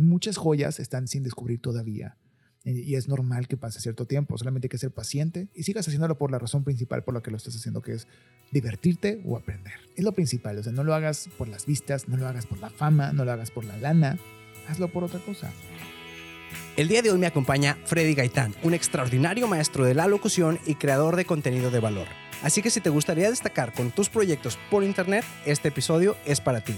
muchas joyas están sin descubrir todavía. Y es normal que pase cierto tiempo, solamente hay que ser paciente y sigas haciéndolo por la razón principal por la que lo estás haciendo, que es divertirte o aprender. Es lo principal, o sea, no lo hagas por las vistas, no lo hagas por la fama, no lo hagas por la lana, hazlo por otra cosa. El día de hoy me acompaña Freddy Gaitán, un extraordinario maestro de la locución y creador de contenido de valor. Así que si te gustaría destacar con tus proyectos por internet, este episodio es para ti.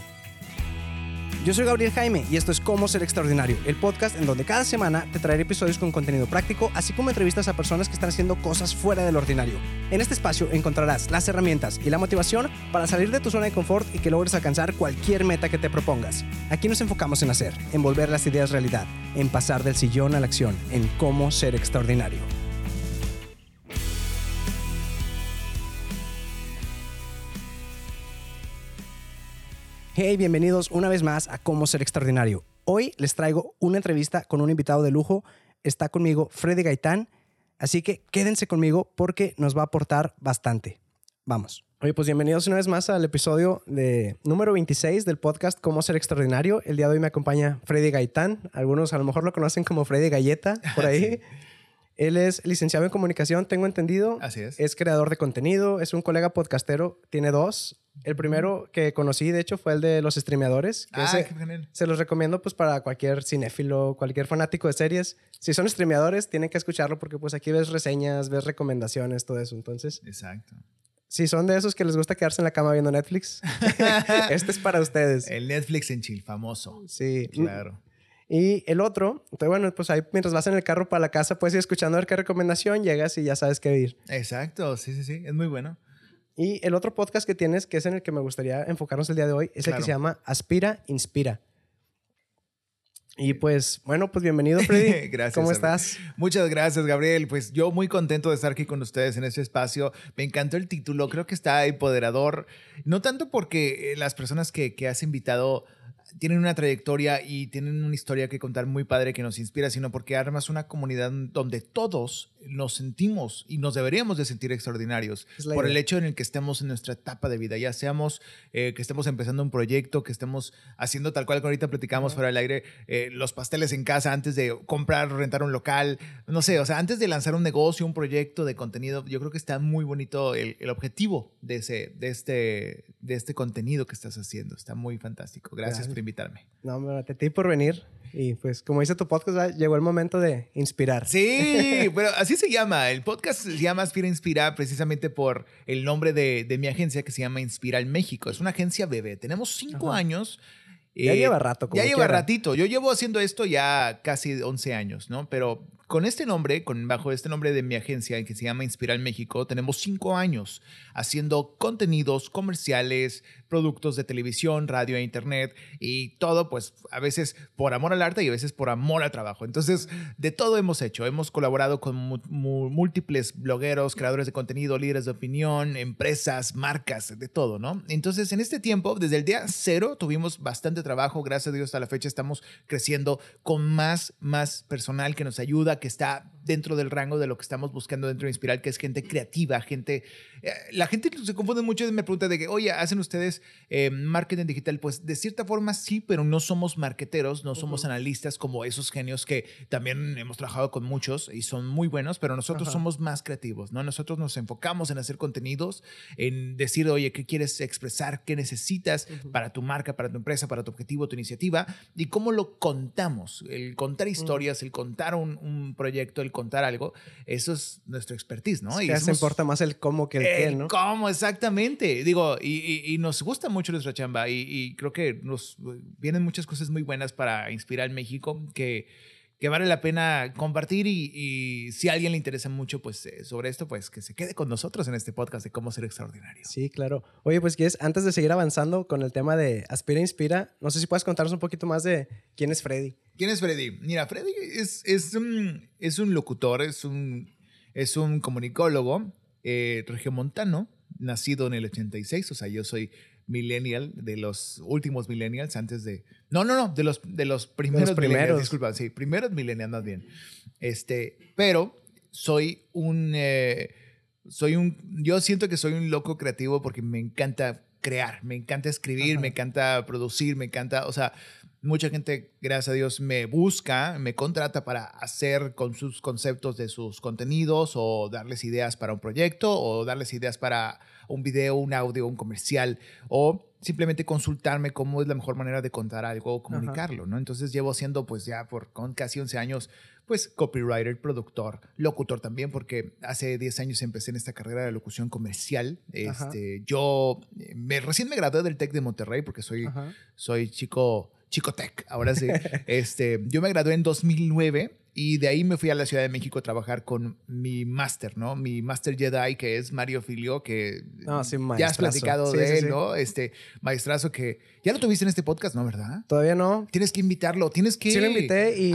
Yo soy Gabriel Jaime y esto es Cómo Ser Extraordinario, el podcast en donde cada semana te traeré episodios con contenido práctico, así como entrevistas a personas que están haciendo cosas fuera del ordinario. En este espacio encontrarás las herramientas y la motivación para salir de tu zona de confort y que logres alcanzar cualquier meta que te propongas. Aquí nos enfocamos en hacer, en volver las ideas realidad, en pasar del sillón a la acción, en cómo ser extraordinario. Hey, bienvenidos una vez más a Cómo Ser Extraordinario. Hoy les traigo una entrevista con un invitado de lujo. Está conmigo Freddy Gaitán, así que quédense conmigo porque nos va a aportar bastante. Vamos. Oye, pues bienvenidos una vez más al episodio de número 26 del podcast Cómo Ser Extraordinario. El día de hoy me acompaña Freddy Gaitán. Algunos a lo mejor lo conocen como Freddy Galleta por ahí. Él es licenciado en comunicación, tengo entendido. Así es. Es creador de contenido, es un colega podcastero, tiene dos. El primero que conocí, de hecho, fue el de los streameadores. que Ah, ese qué genial. se los recomiendo pues para cualquier cinéfilo, cualquier fanático de series. Si son streameadores, tienen que escucharlo porque pues aquí ves reseñas, ves recomendaciones, todo eso. Entonces, Exacto. si son de esos que les gusta quedarse en la cama viendo Netflix, este es para ustedes. El Netflix en chill, famoso. Sí. Claro. Y el otro, entonces, bueno, pues ahí mientras vas en el carro para la casa, puedes ir escuchando a ver qué recomendación llegas y ya sabes qué ir. Exacto, sí, sí, sí. Es muy bueno. Y el otro podcast que tienes, que es en el que me gustaría enfocarnos el día de hoy, es el que se llama Aspira, Inspira. Y pues, bueno, pues bienvenido, Freddy. Gracias, ¿Cómo estás? Muchas gracias, Gabriel. Pues yo muy contento de estar aquí con ustedes en este espacio. Me encantó el título, creo que está empoderador. No tanto porque eh, las personas que, que has invitado tienen una trayectoria y tienen una historia que contar muy padre que nos inspira, sino porque armas una comunidad donde todos nos sentimos y nos deberíamos de sentir extraordinarios por el hecho en el que estemos en nuestra etapa de vida, ya seamos eh, que estemos empezando un proyecto, que estemos haciendo tal cual que ahorita platicamos fuera del aire, eh, los pasteles en casa antes de comprar rentar un local, no sé, o sea, antes de lanzar un negocio, un proyecto de contenido, yo creo que está muy bonito el, el objetivo de, ese, de, este, de este contenido que estás haciendo, está muy fantástico. Gracias Gracias. Invitarme. No, hombre, ti por venir. Y pues, como dice tu podcast, ¿verdad? llegó el momento de inspirar. Sí, pero así se llama. El podcast se llama Aspira Inspira precisamente por el nombre de, de mi agencia que se llama Inspiral México. Es una agencia bebé. Tenemos cinco Ajá. años. Ya Eh, lleva rato, como Ya lleva quiera. ratito. Yo llevo haciendo esto ya casi 11 años, ¿no? Pero con este nombre, con, bajo este nombre de mi agencia que se llama Inspiral México, tenemos cinco años haciendo contenidos comerciales, productos de televisión, radio e internet y todo, pues a veces por amor al arte y a veces por amor al trabajo. Entonces, de todo hemos hecho. Hemos colaborado con múltiples blogueros, creadores de contenido, líderes de opinión, empresas, marcas, de todo, ¿no? Entonces, en este tiempo, desde el día cero, tuvimos bastante trabajo. Gracias a Dios, hasta la fecha estamos creciendo con más, más personal que nos ayuda, que está dentro del rango de lo que estamos buscando dentro de Inspiral, que es gente creativa, gente... eh, la gente se confunde mucho y me pregunta de que, oye, ¿hacen ustedes eh, marketing digital? Pues de cierta forma sí, pero no somos marqueteros, no somos analistas como esos genios que también hemos trabajado con muchos y son muy buenos, pero nosotros Ajá. somos más creativos, ¿no? Nosotros nos enfocamos en hacer contenidos, en decir, oye, ¿qué quieres expresar? ¿Qué necesitas para tu marca, para tu empresa, para tu objetivo, tu iniciativa? Y cómo lo contamos. El contar historias, el contar un, un proyecto, el contar algo, eso es nuestro expertise, ¿no? Es Y que somos- importa más el cómo que el qué, el ¿no? ¿Cómo? Exactamente. Digo, y, y- y nos gusta mucho nuestra chamba y, y creo que nos vienen muchas cosas muy buenas para inspirar México que, que vale la pena compartir y, y si a alguien le interesa mucho pues eh, sobre esto, pues que se quede con nosotros en este podcast de cómo ser extraordinario. Sí, claro. Oye, pues quieres, antes de seguir avanzando con el tema de Aspira Inspira, no sé si puedes contarnos un poquito más de quién es Freddy. ¿Quién es Freddy? Mira, Freddy es, es, un, es un locutor, es un, es un comunicólogo eh, regiomontano, nacido en el 86, o sea, yo soy millennial, de los últimos millennials, antes de... No, no, no, de los, de los primeros, primeros. millennials, disculpa, sí, primeros millennials más bien. Este, pero soy un... eh, soy un... Yo siento que soy un loco creativo porque me encanta crear, me encanta escribir, Ajá. me encanta producir, me encanta, o sea, Mucha gente, gracias a Dios, me busca, me contrata para hacer con sus conceptos de sus contenidos o darles ideas para un proyecto o darles ideas para un video, un audio, un comercial o simplemente consultarme cómo es la mejor manera de contar algo o comunicarlo, ¿no? Entonces llevo haciendo pues ya por con casi 11 años pues copywriter, productor, locutor también, porque hace 10 años empecé en esta carrera de locución comercial. Este, yo eh, me, recién me gradué del TEC de Monterrey porque soy, soy chico, chico tech, ahora sí. este, yo me gradué en 2009 y de ahí me fui a la Ciudad de México a trabajar con mi máster, ¿no? Mi máster Jedi, que es Mario Filio, que ya has platicado de él, ¿no? Este maestrazo que ya lo tuviste en este podcast, ¿no? ¿Verdad? Todavía no. Tienes que invitarlo, tienes que. Sí, lo invité y,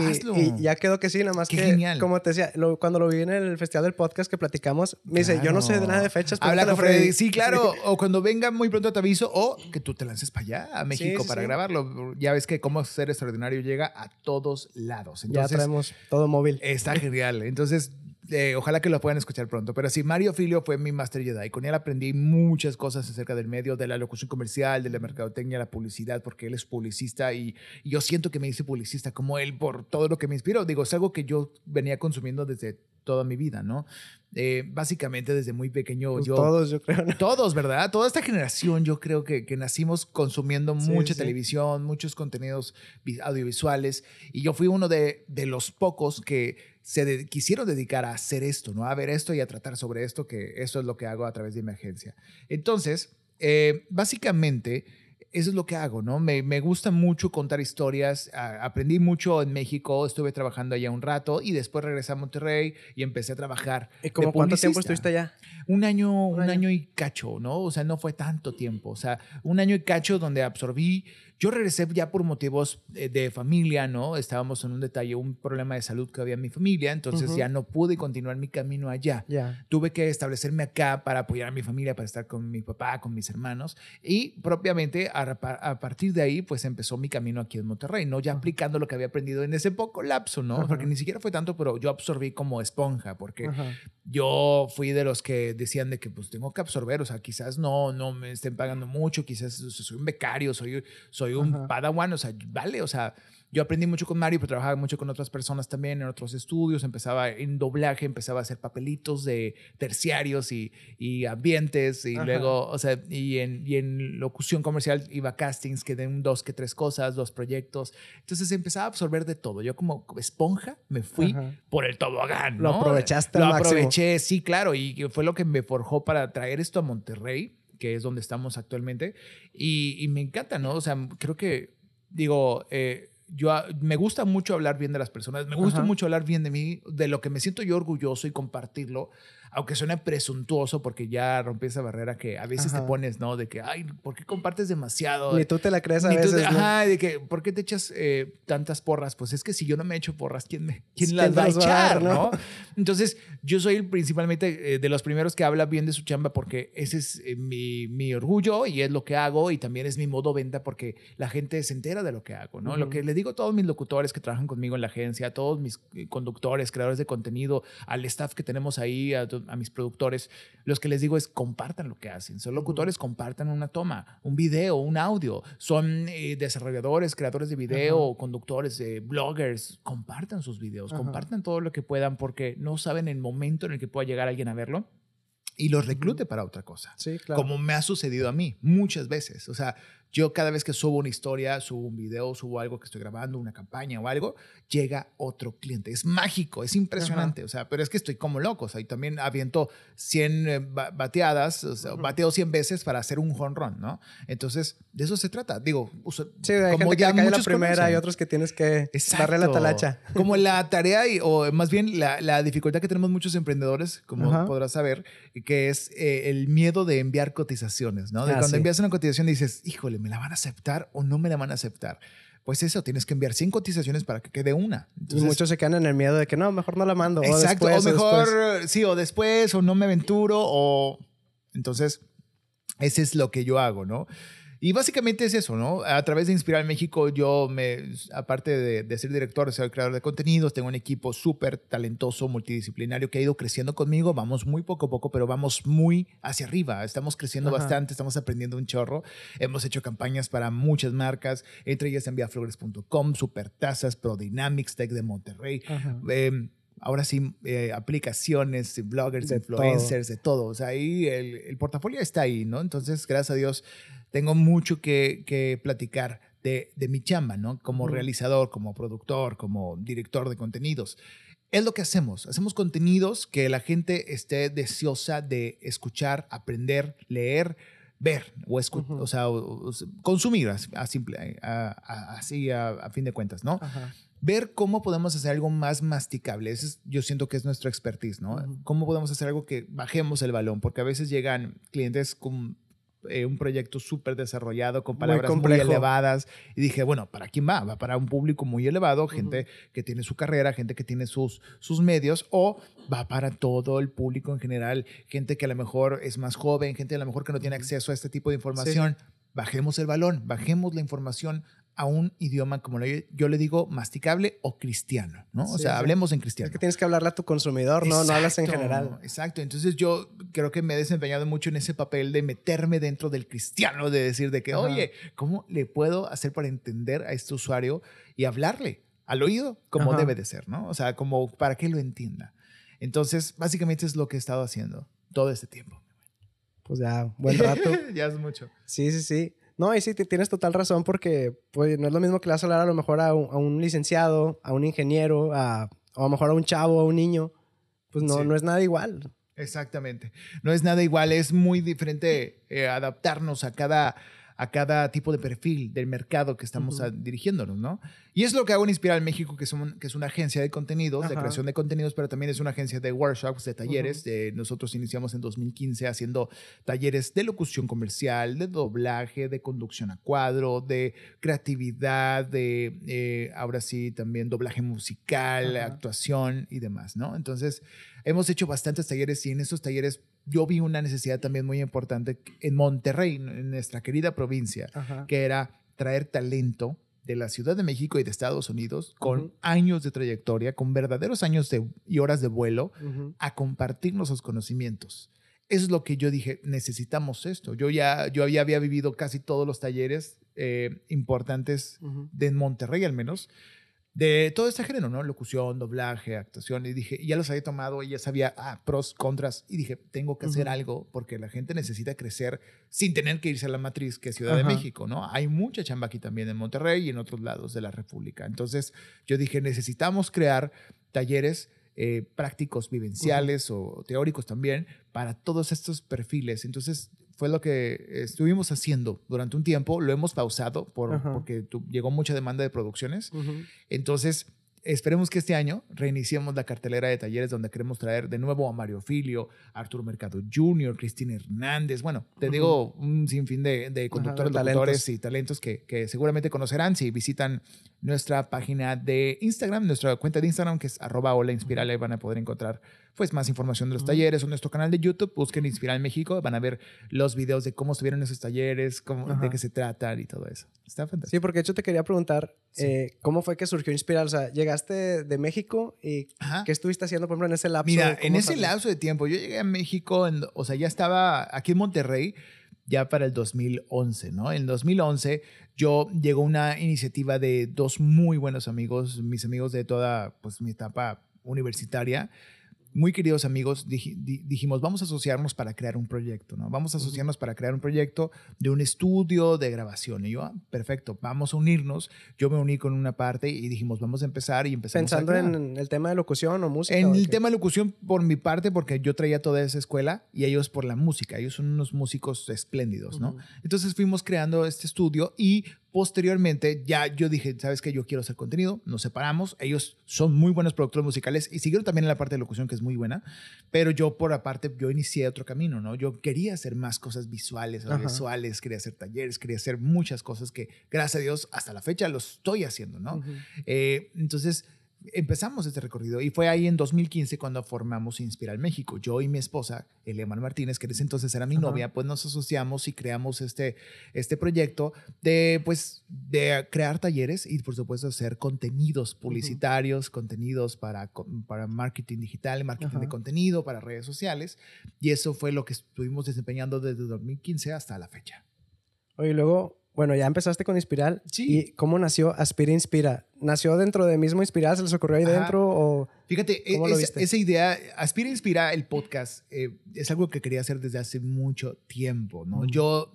ya quedó que sí, nada más Qué que. genial. Como te decía, cuando lo vi en el festival del podcast que platicamos, me dice, yo no sé de nada de fechas. Habla con Freddy. Sí, claro. O cuando venga muy pronto te aviso, o que tú te lances para allá, a México, para grabarlo. Ya ves que cómo ser extraordinario llega a todos lados. Entonces, ya traemos todo móvil. Está genial. Entonces, eh, ojalá que lo puedan escuchar pronto. Pero sí, Mario Filio fue mi Master Jedi. Con él aprendí muchas cosas acerca del medio, de la locución comercial, de la mercadotecnia, la publicidad, porque él es publicista y, yo siento que me hice publicista como él por todo lo que me inspiró. Digo, es algo que yo venía consumiendo desde toda mi vida, ¿no? Eh, básicamente desde muy pequeño pues yo... Todos, yo creo. Todos, ¿verdad? Toda esta generación yo creo que, que nacimos consumiendo mucha televisión, muchos contenidos audiovisuales y yo fui uno de, de los pocos que se quisieron dedicar a hacer esto, ¿no? A ver esto y a tratar sobre esto, que eso es lo que hago a través de mi agencia. Entonces, eh, básicamente eso es lo que hago, ¿no? Me, me gusta mucho contar historias. aprendí mucho en México, estuve trabajando allá un rato y después regresé a Monterrey y empecé a trabajar. ¿Y como cuánto tiempo estuviste allá? Un año, un, año y cacho, ¿no? O sea, no fue tanto tiempo. O sea, un año y cacho donde absorbí yo regresé ya por motivos eh, de, familia, ¿no? Estábamos en un detalle, un problema de salud que había en mi familia, entonces ya no pude continuar mi camino allá. Tuve que establecerme acá para apoyar a mi familia, para estar con mi papá, con mis hermanos y propiamente a, partir de ahí pues empezó mi camino aquí en Monterrey, ¿no? Ya aplicando lo que había aprendido en ese poco lapso, ¿no? Porque ni siquiera fue tanto, pero yo absorbí como esponja, porque yo fui de los que decían de que pues tengo que absorber, o sea, quizás no, no me estén pagando mucho, quizás soy un becario, soy, soy soy un padawan, o sea, vale, o sea, yo aprendí mucho con Mario, pero trabajaba mucho con otras personas también en otros estudios, empezaba en doblaje, empezaba a hacer papelitos de terciarios y, y ambientes, y luego, o sea, y en, y en locución comercial iba a castings que den dos, que tres cosas, dos proyectos, entonces empezaba a absorber de todo, yo como esponja me fui por el tobogán, ¿no? Lo aprovechaste Lo aproveché, sí, claro, y fue lo que me forjó para traer esto a Monterrey que es donde estamos actualmente. Y, me encanta, ¿no? O sea, creo que, digo, eh, yo me gusta mucho hablar bien de las personas, me gusta mucho hablar bien de mí, de lo que me siento yo orgulloso y compartirlo, aunque suene presuntuoso porque ya rompí esa barrera que a veces te pones, ¿no? De que, ay, ¿por qué compartes demasiado? Ni tú te la crees a veces. Ajá, de que, ¿por qué te echas eh, tantas porras? Pues es que si yo no me echo porras, ¿quién, me, quién las va a echar, ¿no? Entonces, yo soy principalmente eh, de los primeros que habla bien de su chamba porque ese es eh, mi, mi, orgullo y es lo que hago y también es mi modo venta porque la gente se entera de lo que hago, ¿no? Lo que le digo a todos mis locutores que trabajan conmigo en la agencia, a todos mis conductores, creadores de contenido, al staff que tenemos ahí, a a mis productores, los que les digo es compartan lo que hacen. Son locutores, compartan una toma, un video, un audio. Son eh, desarrolladores, creadores de video, conductores, eh, bloggers. Compartan sus videos, compartan todo lo que puedan porque no saben el momento en el que pueda llegar alguien a verlo y los reclute para otra cosa. Sí, claro. Como me ha sucedido a mí muchas veces. O sea, yo cada vez que subo una historia, subo un video, subo algo que estoy grabando, una campaña o algo, llega otro cliente. Es mágico, es impresionante. O sea, pero es que estoy como loco. O sea, y también aviento 100 eh, bateadas, o sea, bateo 100 veces para hacer un run, ¿no? Entonces, de eso se trata. Digo, sí, hay como ya que la primera, y otros que tienes que darle la talacha. Como la tarea, y, o más bien la, la, dificultad que tenemos muchos emprendedores, como podrás saber, que es eh, el miedo de enviar cotizaciones, ¿no? De ah, cuando envías una cotización dices, híjole, ¿me la van a aceptar o no me la van a aceptar? Pues eso, tienes que enviar 100 cotizaciones para que quede una. y muchos se quedan en el miedo de que no, mejor no la mando. Exacto, o, después, o mejor, sí, o después, o no me aventuro, o... Entonces, ese es lo que yo hago, ¿no? Y básicamente es eso, ¿no? A través de Inspirar México, yo me, aparte de, de ser director, de ser creador de contenidos, tengo un equipo súper talentoso, multidisciplinario que ha ido creciendo conmigo. Vamos muy poco a poco, pero vamos muy hacia arriba. Estamos creciendo Ajá. bastante, estamos aprendiendo un chorro. Hemos hecho campañas para muchas marcas, entre ellas enviaflores.com, Supertazas, ProDynamics, Tech de Monterrey. Ajá. Eh, ahora sí, eh, aplicaciones, bloggers, De influencers, de todo. O sea, ahí el, el portafolio está ahí, ¿no? Entonces, gracias a Dios, tengo mucho que, que platicar de, de mi chamba, ¿no? Como realizador, como productor, como director de contenidos. Es lo que hacemos. Hacemos contenidos que la gente esté deseosa de escuchar, aprender, leer, ver o, escu- Ujú. o sea, o- o- consumir a, a simple, a- a- así a, a fin de cuentas, ¿no? Ajá. Ver cómo podemos hacer algo más masticable. Ese es- yo siento que es nuestra expertise, ¿no? Cómo podemos hacer algo que bajemos el balón, porque a veces llegan clientes con eh, un proyecto súper desarrollado, con palabras muy, elevadas, y dije, bueno, ¿para quién va? Va para un público muy elevado, gente que tiene su carrera, gente que tiene sus, sus medios, o va para todo el público en general, gente que a lo mejor es más joven, gente a lo mejor que no tiene acceso a este tipo de información. Bajemos el balón, bajemos la información a un idioma, como yo le digo, masticable o cristiano, ¿no? o Sí, sea, sí. hablemos en Es cristiano. que tienes que hablarle a tu consumidor, no, no hablas en general. Exacto. Entonces yo creo que me he desempeñado mucho en ese papel de meterme dentro del cristiano, de decir de que, Ajá. oye, ¿cómo le puedo hacer para entender a este usuario y hablarle al oído como Ajá. debe de ser, ¿no? O sea, como para que lo entienda. Entonces, básicamente es lo que he estado haciendo todo este tiempo. Pues ya, buen rato. ya es mucho. Sí, sí, sí. No, y sí, tienes total razón porque pues, no es lo mismo que le vas a hablar a lo mejor a un, a un licenciado, a un ingeniero, a, o a lo mejor a un chavo, a un niño. Pues no, Sí. no es nada igual. Exactamente. No es nada igual, es muy diferente eh, adaptarnos a cada, a cada tipo de perfil del mercado que estamos Ujú. a- dirigiéndonos, ¿no? Y es lo que hago en Inspiral México, que que es una agencia de contenidos, de creación de contenidos, pero también es una agencia de workshops, de talleres. Nosotros iniciamos en 2015 haciendo talleres de locución comercial, de doblaje, de conducción a cuadro, de creatividad, de, eh, ahora sí, también doblaje musical, actuación y demás, ¿no? Entonces, hemos hecho bastantes talleres y en esos talleres yo vi una necesidad también muy importante en Monterrey, en nuestra querida provincia, Ajá. que era traer talento de la Ciudad de México y de Estados Unidos con años de trayectoria, con verdaderos años de, y horas de vuelo, a compartir nuestros conocimientos. Eso es lo que yo dije, necesitamos esto. Yo ya, yo había, había vivido casi todos los talleres eh, importantes Ujú. de Monterrey al menos, de todo este género, ¿no? Locución, doblaje, actuación. Y dije, ya los había tomado y ya sabía, ah, pros, contras. Y dije, tengo que hacer algo porque la gente necesita crecer sin tener que irse a la matriz que es Ciudad de. México, ¿no? Hay mucha chamba aquí también en Monterrey y en otros lados de la República. Entonces yo dije, necesitamos crear talleres eh, prácticos, vivenciales o teóricos también para todos estos perfiles. Entonces fue lo que estuvimos haciendo durante un tiempo. Lo hemos pausado por, Ajá. porque tu- llegó mucha demanda de producciones. Entonces, esperemos que este año reiniciemos la cartelera de talleres donde queremos traer de nuevo a Mario Filio, Arturo Mercado Jr., Cristina Hernández. Bueno, te digo, un sinfín de, de conductores, locutores talentos. y talentos que, que seguramente conocerán si visitan nuestra página de Instagram, nuestra cuenta de Instagram, que es arroba hola inspiral. Ahí van a poder encontrar pues más información de los Ujú. talleres o nuestro canal de YouTube. Busquen Inspiral México. Van a ver los videos de cómo estuvieron esos talleres, cómo, Ajá. de qué se tratan y todo eso. Está fantástico. Sí, porque de hecho te quería preguntar Sí. eh, cómo fue que surgió Inspiral. O sea, llegaste de México y Ajá. ¿qué estuviste haciendo, por ejemplo, en ese lapso? Mira, ¿Cómo en ese salió? lapso de tiempo, yo llegué a México, en- o sea, ya estaba aquí en Monterrey ya para el 2011, ¿no? En 2011 yo llegó una iniciativa de dos muy buenos amigos, mis amigos de toda pues mi etapa universitaria, muy queridos amigos, dij- di- dijimos, vamos a asociarnos para crear un proyecto, ¿no? Vamos a asociarnos para crear un proyecto de un estudio de grabación. Y yo, ah, perfecto, vamos a unirnos. Yo me uní con una parte y dijimos, vamos a empezar y empezamos a Pensando en el tema de locución o música. En ¿o el tema de locución, por mi parte, porque yo traía toda esa escuela y ellos por la música. Ellos son unos músicos espléndidos, ¿no? Entonces fuimos creando este estudio y posteriormente ya yo dije, ¿sabes qué? Yo quiero hacer contenido. Nos separamos. Ellos son muy buenos productores musicales y siguieron también en la parte de locución, que es muy buena. Pero yo, por aparte, yo inicié otro camino, ¿no? Yo quería hacer más cosas visuales, visuales, quería hacer talleres, quería hacer muchas cosas que, gracias a Dios, hasta la fecha lo estoy haciendo, ¿no? Eh, entonces empezamos este recorrido y fue ahí en 2015 cuando formamos Inspiral México. Yo y mi esposa, Eleman Martínez, que en ese entonces era mi novia, pues nos asociamos y creamos este, este proyecto de, pues, de crear talleres y por supuesto hacer contenidos publicitarios, contenidos para, para marketing digital, marketing de contenido, para redes sociales. Y eso fue lo que estuvimos desempeñando desde 2015 hasta la fecha. Oye, luego, bueno, ya empezaste con Inspiral. Sí. ¿Y cómo nació Aspira Inspira? ¿Nació dentro de mismo Inspiral? ¿Se les ocurrió ahí Ajá. dentro? O... Fíjate, e- ¿Cómo lo esa- viste? esa idea, Aspira Inspira, el podcast, eh, es algo que quería hacer desde hace mucho tiempo, ¿no? Yo,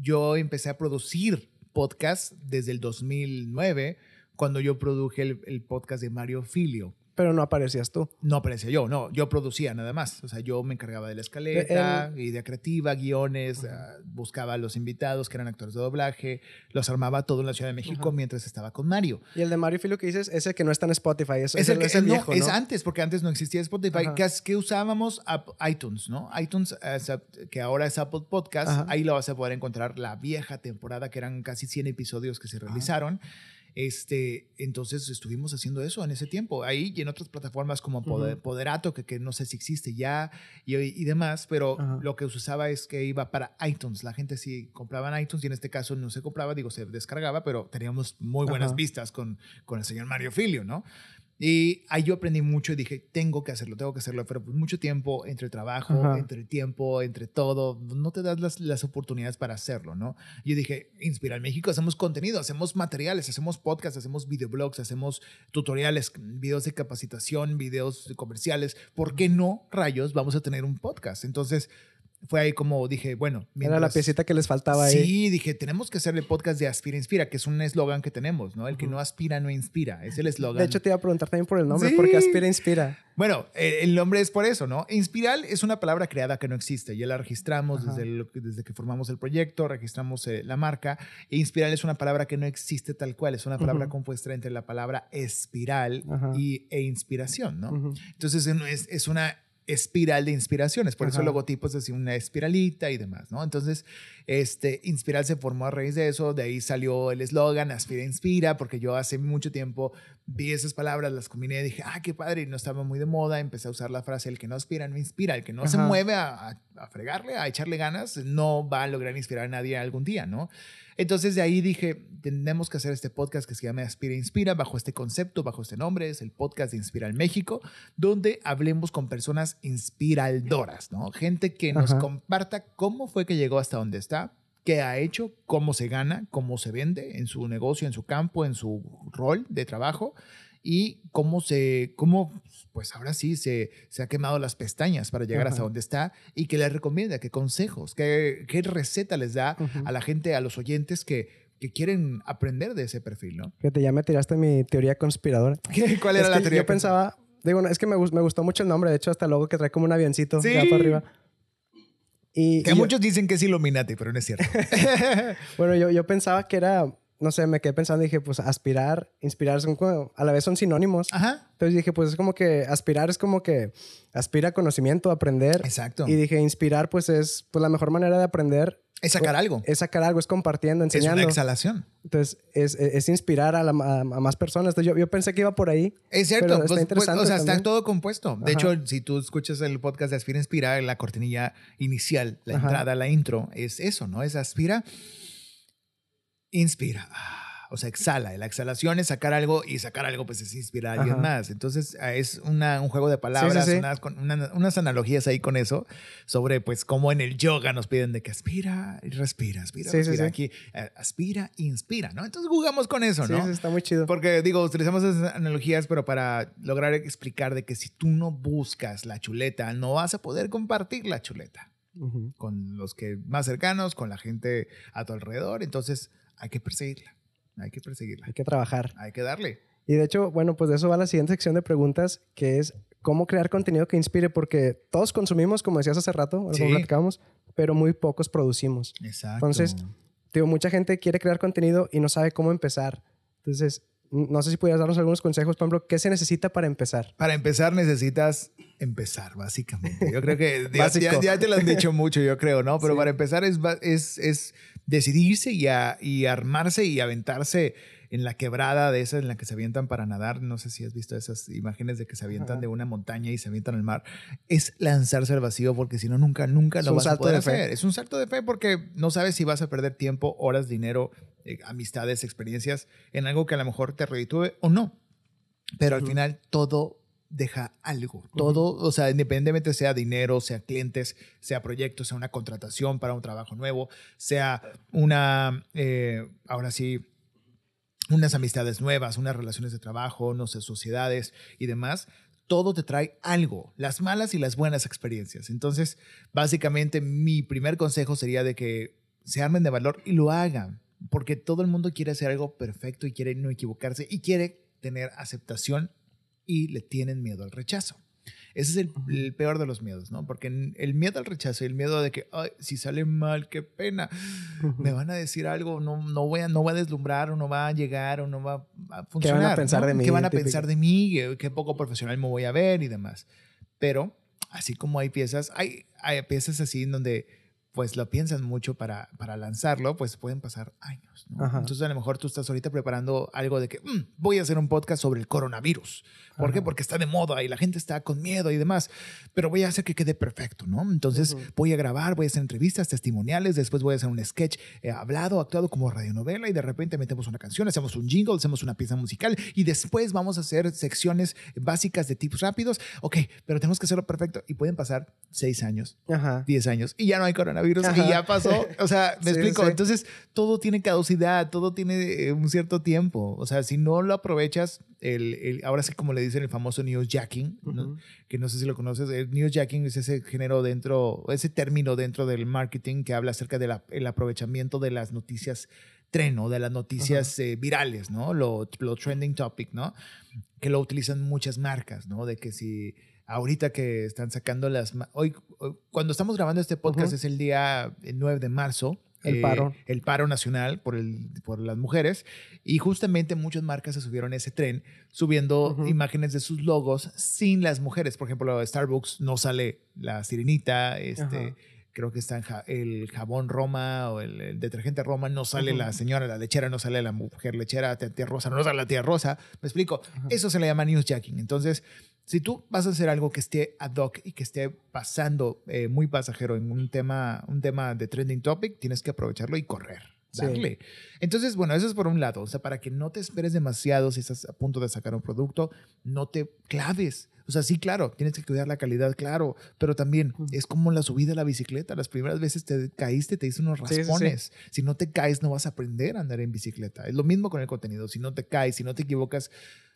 yo empecé a producir podcast desde el 2009, cuando yo produje el, el podcast de Mario Filio. Pero no aparecías tú. No aparecía yo, no, yo producía nada más. O sea, yo me encargaba de la escaleta, idea creativa, guiones, ah, buscaba a los invitados que eran actores de doblaje, los armaba todo en la Ciudad de México mientras estaba con Mario. Y el de Mario Filio que dices es el que no está en Spotify. Es, Es el, que- es el no, viejo, es antes, porque antes no existía Spotify, que, que usábamos iTunes, ¿no? iTunes, es app- que ahora es Apple Podcast, ahí lo vas a poder encontrar la vieja temporada, que eran casi 100 episodios que se realizaron. Este, entonces estuvimos haciendo eso en ese tiempo, ahí y en otras plataformas como Poder-. Poderato, que, que no sé si existe ya y, y demás, pero lo que se usaba es que iba para iTunes. La gente sí compraba en iTunes y en este caso no se compraba, digo, se descargaba, pero teníamos muy buenas vistas con, con el señor Mario Filio, ¿no? Y ahí yo aprendí mucho y dije, tengo que hacerlo, tengo que hacerlo, pero pues mucho tiempo entre trabajo, Ajá. entre el tiempo, entre todo, no te das las, las oportunidades para hacerlo, ¿no? Yo dije, Inspira en México, hacemos contenido, hacemos materiales, hacemos podcasts, hacemos videoblogs, hacemos tutoriales, videos de capacitación, videos comerciales, ¿por qué no, rayos, vamos a tener un podcast? Entonces, fue ahí como dije, bueno, Era la mientras- piecita que les faltaba ahí. Sí, dije, tenemos que hacer el podcast de Aspira Inspira, que es un eslogan que tenemos, ¿no? El que no aspira no inspira. Es el eslogan. De hecho, te iba a preguntar también por el nombre, Sí. porque Aspira Inspira. Bueno, eh, el nombre es por eso, ¿no? Inspiral es una palabra creada que no existe. Ya la registramos desde, el- desde que formamos el proyecto, registramos eh, la marca. E inspiral es una palabra que no existe tal cual. Es una palabra compuesta entre la palabra espiral Ajá. y, e inspiración, ¿no? Entonces es, es una espiral de inspiraciones, por eso el logotipo es así una espiralita y demás, ¿no? Entonces, este, Inspiral se formó a raíz de eso, de ahí salió el eslogan Aspira Inspira, porque yo hace mucho tiempo vi esas palabras, las combiné dije, ah, qué padre, y no estaba muy de moda, empecé a usar la frase, el que no aspira no inspira, el que no se mueve a, a- a fregarle, a echarle ganas, no va a lograr inspirar a nadie algún día, ¿no? Entonces de ahí dije, tenemos que hacer este podcast que se llama Aspira Inspira, bajo este concepto, bajo este nombre, es el podcast de Inspiral México, donde hablemos con personas inspiraldoras, ¿no? Gente que nos Ajá. comparta cómo fue que llegó hasta donde está, qué ha hecho, cómo se gana, cómo se vende en su negocio, en su campo, en su rol de trabajo y cómo se, cómo, pues ahora sí, se, se ha quemado las pestañas para llegar Ajá. hasta donde está y qué les recomienda, qué consejos, qué, qué receta les da Ujú. a la gente, a los oyentes que, que quieren aprender de ese perfil, ¿no? Fíjate, ya me tiraste mi teoría conspiradora. ¿Qué- ¿Cuál Es era la que teoría? Yo pensaba, digo, es que me, me gustó mucho el nombre, de hecho, hasta luego que trae como un avioncito Sí. ya para arriba. Y, Que y yo- muchos dicen que es Illuminati, pero no es cierto. bueno, yo, yo pensaba que era, no sé, me quedé pensando y dije, pues aspirar, inspirar, son como- a la vez son sinónimos. Ajá, Entonces dije, pues es como que aspirar es como que aspira a conocimiento, a aprender. exacto. Y dije, inspirar, pues es pues, la mejor manera de aprender. Es sacar algo. Es sacar algo, es compartiendo, Es enseñando. una exhalación. Entonces, es, es- es inspirar a, la- a- a más personas. Entonces, yo, yo pensé que iba por ahí. Es cierto, Pero está pues, pues, interesante o sea, está también. todo compuesto. De Ajá. hecho, si tú escuchas el podcast de Aspira Inspira, la cortinilla inicial, la Ajá. entrada, la intro, es eso, ¿no? Es aspira, inspira. Ah, O sea, exhala. La exhalación es sacar algo y sacar algo, pues es inspirar a alguien Ajá. más. Entonces, ah, es una- un juego de palabras, sí. Unas, una- unas analogías ahí con eso, sobre pues cómo en el yoga nos piden de que aspira y respira, aspira, respira. Aquí, eh, aspira, inspira, ¿no? Entonces jugamos con eso, ¿no? sí, está muy chido. Porque digo, utilizamos esas analogías, pero para lograr explicar de que si tú no buscas la chuleta, no vas a poder compartir la chuleta con los que más cercanos, con la gente a tu alrededor. Entonces hay que perseguirla, hay que perseguirla, Hay que trabajar. hay que darle. Y de hecho, bueno, pues de eso va la siguiente sección de preguntas, que es cómo crear contenido que inspire, porque todos consumimos, como decías hace rato, como Sí. platicábamos, pero muy pocos producimos. Exacto. Entonces, Digo, mucha gente quiere crear contenido y no sabe cómo empezar. Entonces, no sé si pudieras darnos algunos consejos, por ejemplo, ¿qué se necesita para empezar? para empezar necesitas empezar, básicamente. Yo creo que ya, ya- ya te lo han dicho mucho, yo creo, ¿no? Pero Sí. para empezar es, es, es decidirse y, a- y armarse y aventarse en la quebrada de esa en la que se avientan para nadar. No sé si has visto esas imágenes de que se avientan Ajá. de una montaña y se avientan al mar. Es lanzarse al vacío porque si no, nunca, nunca Es lo vas a poder de fe. hacer. Es un salto de fe porque no sabes si vas a perder tiempo, horas, dinero, eh, amistades, experiencias en algo que a lo mejor te reditúe o no. Pero al final todo deja algo. Todo, o sea, independientemente sea dinero, sea clientes, sea proyectos, sea una contratación para un trabajo nuevo, sea una, eh, ahora sí, unas amistades nuevas, unas relaciones de trabajo, no sé, sociedades y demás. Todo te trae algo, las malas y las buenas experiencias. Entonces, básicamente, mi primer consejo sería de que se armen de valor y lo hagan, porque todo el mundo quiere hacer algo perfecto y quiere no equivocarse y quiere tener aceptación y le tienen miedo al rechazo. Ese es el, el peor de los miedos, ¿no? Porque el miedo al rechazo y el miedo de que, ay, si sale mal, qué pena, me van a decir algo, no, no, voy a, no va a deslumbrar o no va a llegar o no va a funcionar. pensar ¿no? de mí? ¿Qué van a Típico. pensar de mí? ¿Qué, qué poco profesional me voy a ver y demás? Pero así como hay piezas, hay, hay piezas así en donde pues lo piensan mucho para, para lanzarlo, pues pueden pasar años. ¿no? Entonces a lo mejor tú estás ahorita preparando algo de que "Mm, voy a hacer un podcast sobre el coronavirus. ¿Por qué? Ajá. Porque está de moda y la gente está con miedo y demás. Pero voy a hacer que quede perfecto, ¿no? Entonces voy a grabar, voy a hacer entrevistas, testimoniales, después voy a hacer un sketch eh, hablado, actuado como radionovela y de repente metemos una canción, hacemos un jingle, hacemos una pieza musical y después vamos a hacer secciones básicas de tips rápidos. Ok, pero tenemos que hacerlo perfecto y pueden pasar seis años, Ajá. 10 años y ya no hay coronavirus Ajá. y ya pasó. O sea, me Sí, explico. sí. Entonces, todo tiene caducidad, todo tiene eh, un cierto tiempo. O sea, si no lo aprovechas, el, el- ahora sí como le dicen el famoso newsjacking, ¿no? Ujú. que no sé si lo conoces, el newsjacking es ese género dentro, ese término dentro del marketing que habla acerca del aprovechamiento de las noticias tren o de las noticias eh, virales, ¿no? Lo, lo trending topic, ¿no? Que lo utilizan muchas marcas, ¿no? De que si ahorita que están sacando las... Hoy, hoy- cuando estamos grabando este podcast es el día eh, 9 de marzo. El eh, paro. El paro nacional por, el, por las mujeres. Y justamente muchas marcas se subieron a ese tren subiendo imágenes de sus logos sin las mujeres. Por ejemplo, Starbucks no sale la sirenita, este, creo que está el jabón Roma o el, el detergente Roma, no sale la señora, la lechera, no sale la mujer lechera, tía, tía Rosa, no sale la tía Rosa. ¿Me explico? Eso se le llama newsjacking. Entonces, si tú vas a hacer algo que esté ad hoc y que esté pasando eh, muy pasajero en un tema, un tema de trending topic, tienes que aprovecharlo y correr. Sí. Darle. Entonces, bueno, eso es por un lado. O sea, para que no te esperes demasiado si estás a punto de sacar un producto, no te claves. O sea, sí, claro, tienes que cuidar la calidad, claro, pero también es como la subida a la bicicleta. Las primeras veces te caíste, te diste unos Sí, sí, sí. raspones. Si no te caes, no vas a aprender a andar en bicicleta. Es lo mismo con el contenido. Si no te caes, si no te equivocas,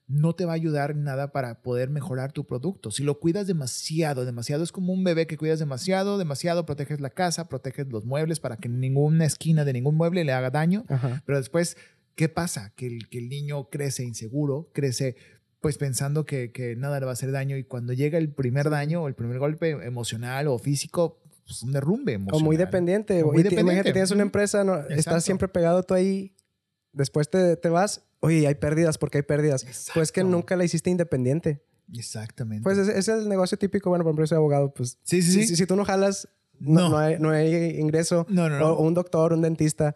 no te va a ayudar nada para poder mejorar tu producto. Si lo cuidas demasiado, demasiado, es como un bebé que cuidas demasiado, demasiado, proteges la casa, proteges los muebles para que ninguna esquina de ningún mueble le haga daño. Ajá. Pero después, ¿qué pasa? Que el, que el niño crece inseguro, crece pues pensando que, que nada le va a hacer daño y cuando llega el primer daño o el primer golpe emocional o físico, pues un derrumbe O emocional. muy dependiente. O o muy y te- Imagínate, dependiente. tienes una empresa, no, estás siempre pegado tú ahí. Después te, te vas. Oye, hay pérdidas porque hay pérdidas. Pues que nunca la hiciste independiente. Exactamente. Pues ese ese es el negocio típico. Bueno, por ejemplo, yo soy abogado. Pues sí, sí, si, sí. si- tú no jalas, no, No. no hay, no hay ingreso. No, no, no. O, o un doctor, un dentista.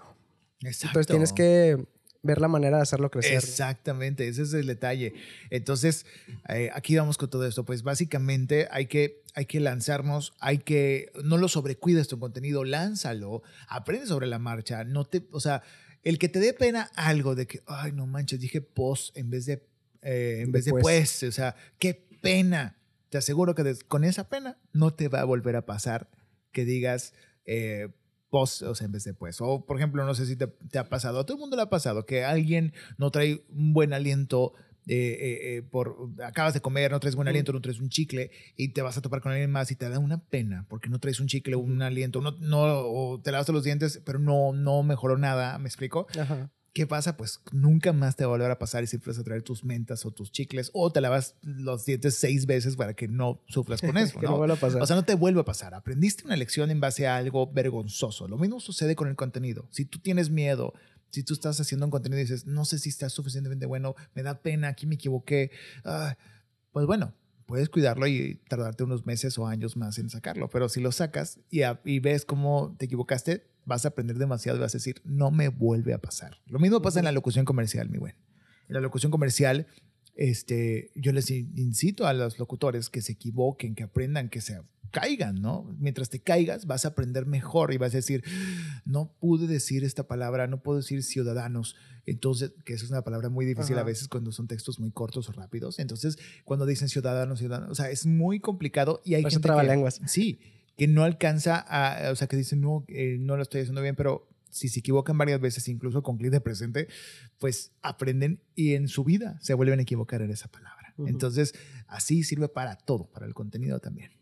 Exacto. Entonces tienes que ver la manera de hacerlo crecer. Exactamente, ese es el detalle. Entonces, eh, aquí vamos con todo esto. Pues básicamente hay que, hay que lanzarnos, hay que, no lo sobrecuides tu contenido, lánzalo, aprende sobre la marcha, no te, o sea, el que te dé pena algo de que, ay, no manches, dije post en vez de, eh, en vez de pues. pues, o sea, qué pena. Te aseguro que con esa pena no te va a volver a pasar que digas, eh, post, o sea, en vez de pues. O, por ejemplo, no sé si te, te ha pasado, a todo el mundo le ha pasado, que alguien no trae un buen aliento, eh, eh, eh, por, acabas de comer, no traes buen aliento, no traes un chicle, y te vas a topar con alguien más y te da una pena, porque no traes un chicle, un aliento, no, no, o te lavaste los dientes, pero no, no mejoró nada, ¿me explico? Ajá. ¿Qué pasa? Pues nunca más te va a volver a pasar y siempre vas a traer tus mentas o tus chicles o te lavas los dientes seis veces para que no sufras con eso, que no ¿no? a pasar. O sea, no te vuelve a pasar. Aprendiste una lección en base a algo vergonzoso. Lo mismo sucede con el contenido. Si tú tienes miedo, si tú estás haciendo un contenido y dices, no sé si está suficientemente bueno, me da pena, aquí me equivoqué, ah, pues bueno, puedes cuidarlo y tardarte unos meses o años más en sacarlo, pero si lo sacas y, a- y ves cómo te equivocaste, vas a aprender demasiado y vas a decir, no me vuelve a pasar. Lo mismo pasa en la locución comercial, mi buen. En la locución comercial, este, yo les in- incito a los locutores que se equivoquen, que aprendan, que se caigan, ¿no? Mientras te caigas, vas a aprender mejor y vas a decir, no pude decir esta palabra, no puedo decir ciudadanos. Entonces, que eso es una palabra muy difícil Ajá. a veces cuando son textos muy cortos o rápidos. Entonces, cuando dicen ciudadanos, ciudadanos, o sea, es muy complicado y hay Parece gente que, trabalenguas. sí, que no alcanza a, o sea, que dicen, no, eh, no lo estoy haciendo bien, pero si se equivocan varias veces, incluso con clic de presente, pues aprenden y en su vida se vuelven a equivocar en esa palabra. Entonces, así sirve para todo, para el contenido también.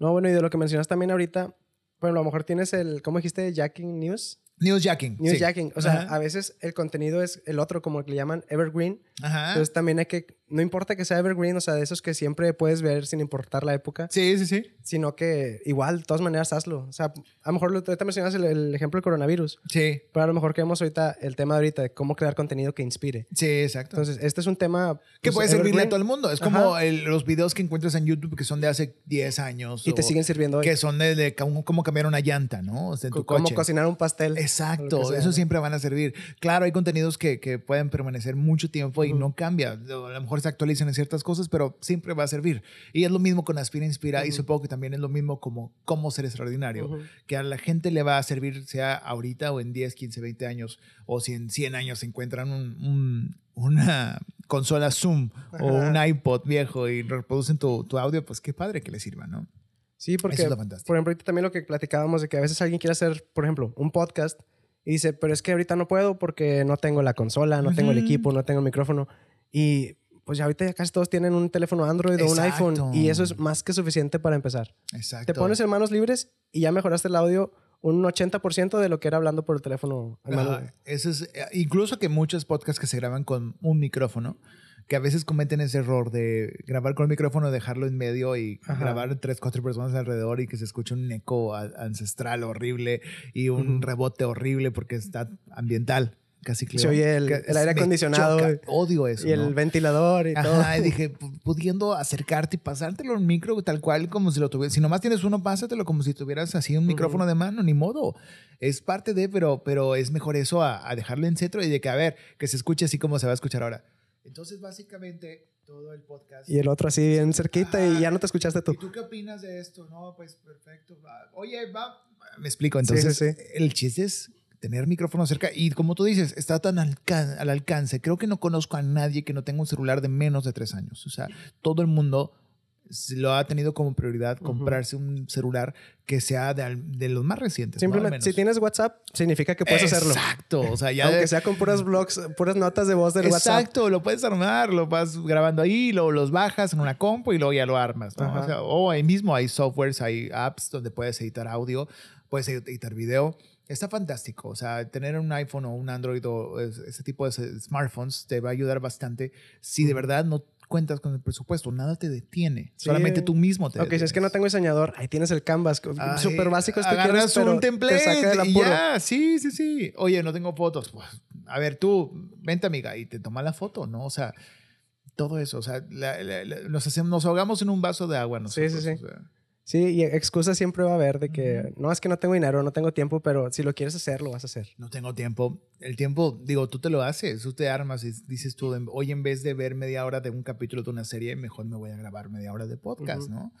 No, bueno, y de lo que mencionas también ahorita, bueno, a lo mejor tienes el, ¿cómo dijiste? Jacking News. Newsjacking. sí. Newsjacking. O sea, Ajá. a veces el contenido es el otro, como que le llaman evergreen. Ajá. Entonces también hay que, no importa que sea evergreen, o sea, de esos que siempre puedes ver sin importar la época, Sí, sí, sí. sino que igual, de todas maneras, hazlo. O sea, a lo mejor ahorita mencionas el, el ejemplo del coronavirus, Sí, pero a lo mejor queremos ahorita el tema de ahorita de cómo crear contenido que inspire. sí, exacto. Entonces, este es un tema... que pues, puede servirle a evergreen, todo el mundo. Es como Ajá. el- los videos que encuentras en YouTube que son de hace 10 años. Y te o siguen sirviendo hoy. Que son de, de cómo, cómo cambiar una llanta, ¿no? O sea, en tu Cómo coche. cocinar un pastel. Exacto, o lo que sea. eso siempre van a servir. Claro, hay contenidos que, que pueden permanecer mucho tiempo y no cambia. A lo mejor se actualizan en ciertas cosas, pero siempre va a servir. Y es lo mismo con Aspira Inspira y supongo que también es lo mismo como cómo ser extraordinario. Que a la gente le va a servir, sea ahorita o en 10, 15, 20 años, o si en 100 años se encuentran un- un- una consola Zoom o un iPod viejo y reproducen tu, tu audio, pues qué padre que les sirva, ¿no? Sí, porque, Eso es lo fantástico. por ejemplo, ahorita también lo que platicábamos de que a veces alguien quiere hacer, por ejemplo, un podcast y dice, pero es que ahorita no puedo porque no tengo la consola, no tengo el equipo, no tengo el micrófono. Y pues ya ahorita ya casi todos tienen un teléfono Android o un Exacto. iPhone y eso es más que suficiente para empezar. Exacto. Te pones en manos libres y ya mejoraste el audio un 80% de lo que era hablando por el teléfono. Ajá, eso es, eh, incluso que muchos podcasts que se graban con un micrófono, que a veces cometen ese error de grabar con el micrófono, dejarlo en medio y Ajá. grabar tres, cuatro personas alrededor y que se escuche un eco ancestral horrible y un rebote horrible porque está ambiental, casi Se oye el- el aire acondicionado choca, odio eso. y el ¿no? ventilador y todo. Ajá, y dije, pu- pudiendo acercarte y pasártelo en micro tal cual como si lo tuvieras. Si nomás tienes uno, pásatelo como si tuvieras así un micrófono de mano, ni modo. Es parte de, pero, pero es mejor eso a, a dejarlo en centro y de que, a ver, que se escuche así como se va a escuchar ahora. Entonces, básicamente, todo el podcast. Y el otro así bien cerquita y ya no te escuchaste tú. ¿Y tú qué opinas de esto? No, pues perfecto. va. Oye, va. Me explico. Sí, sí, Entonces, sí. el chiste es tener micrófono cerca. Y como tú dices, está tan alca- al alcance. Creo que no conozco a nadie que no tenga un celular de menos de tres años. O sea, todo el mundo lo ha tenido como prioridad comprarse un celular que sea de, de los más recientes. Simplemente, si tienes WhatsApp, significa que puedes hacerlo. Exacto. O sea, ya. Aunque sea con puras blogs, puras notas de voz del WhatsApp. Exacto, lo puedes armar, lo vas grabando ahí, lo, los bajas en una compu y luego ya lo armas. O, sea, o ahí mismo hay softwares, hay apps donde puedes editar audio, puedes editar video. Está fantástico. O sea, tener un iPhone o un Android o es- ese tipo de smartphones te va a ayudar bastante si de verdad no cuentas con el presupuesto. Nada te detiene. Sí. Solamente tú mismo te Ok, si es que no tengo diseñador, ahí tienes el Canvas. Súper básico este agarras quieres, un template te saca del y ya, sí, sí, sí. Oye, no tengo fotos. Pues, a ver, tú, vente amiga y te toma la foto, ¿no? O sea, todo eso, o sea, la- la- la- nos, hacemos, nos ahogamos en un vaso de agua Sí, nosotros. sí, sí. o sea. Sí, y excusas siempre va a haber de que no es que no tengo dinero, no tengo tiempo, pero si lo quieres hacer, lo vas a hacer. no tengo tiempo. El tiempo, digo, tú te lo haces, tú te armas y dices tú, en- hoy en vez de ver media hora de un capítulo de una serie, mejor me voy a grabar media hora de podcast, Ujú. ¿no?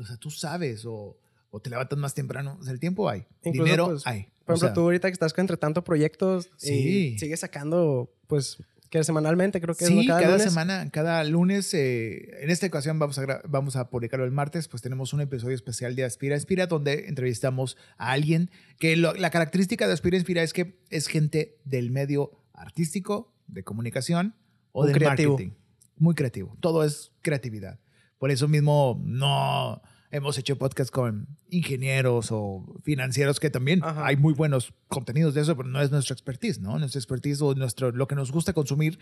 O sea, tú sabes o, o te levantas más temprano. O sea, el tiempo hay. Incluso, Dinero pues, hay. Por O ejemplo, sea, tú ahorita que estás entre tanto proyectos Sí. y sigues sacando, pues, que semanalmente creo que es Sí, ¿no? cada, lunes. semana, cada lunes, eh, en esta ocasión vamos a, vamos a publicarlo el martes, pues tenemos un episodio especial de Aspira Inspira donde entrevistamos a alguien que lo- la característica de Aspira Inspira es que es gente del medio artístico, de comunicación o Un del creativo. marketing. Muy creativo, todo es creatividad. Por eso mismo no hemos hecho podcast con ingenieros o financieros que también Ajá. hay muy buenos contenidos de eso, pero no es nuestra expertise, ¿no? Nuestra expertise o nuestro, lo que nos gusta consumir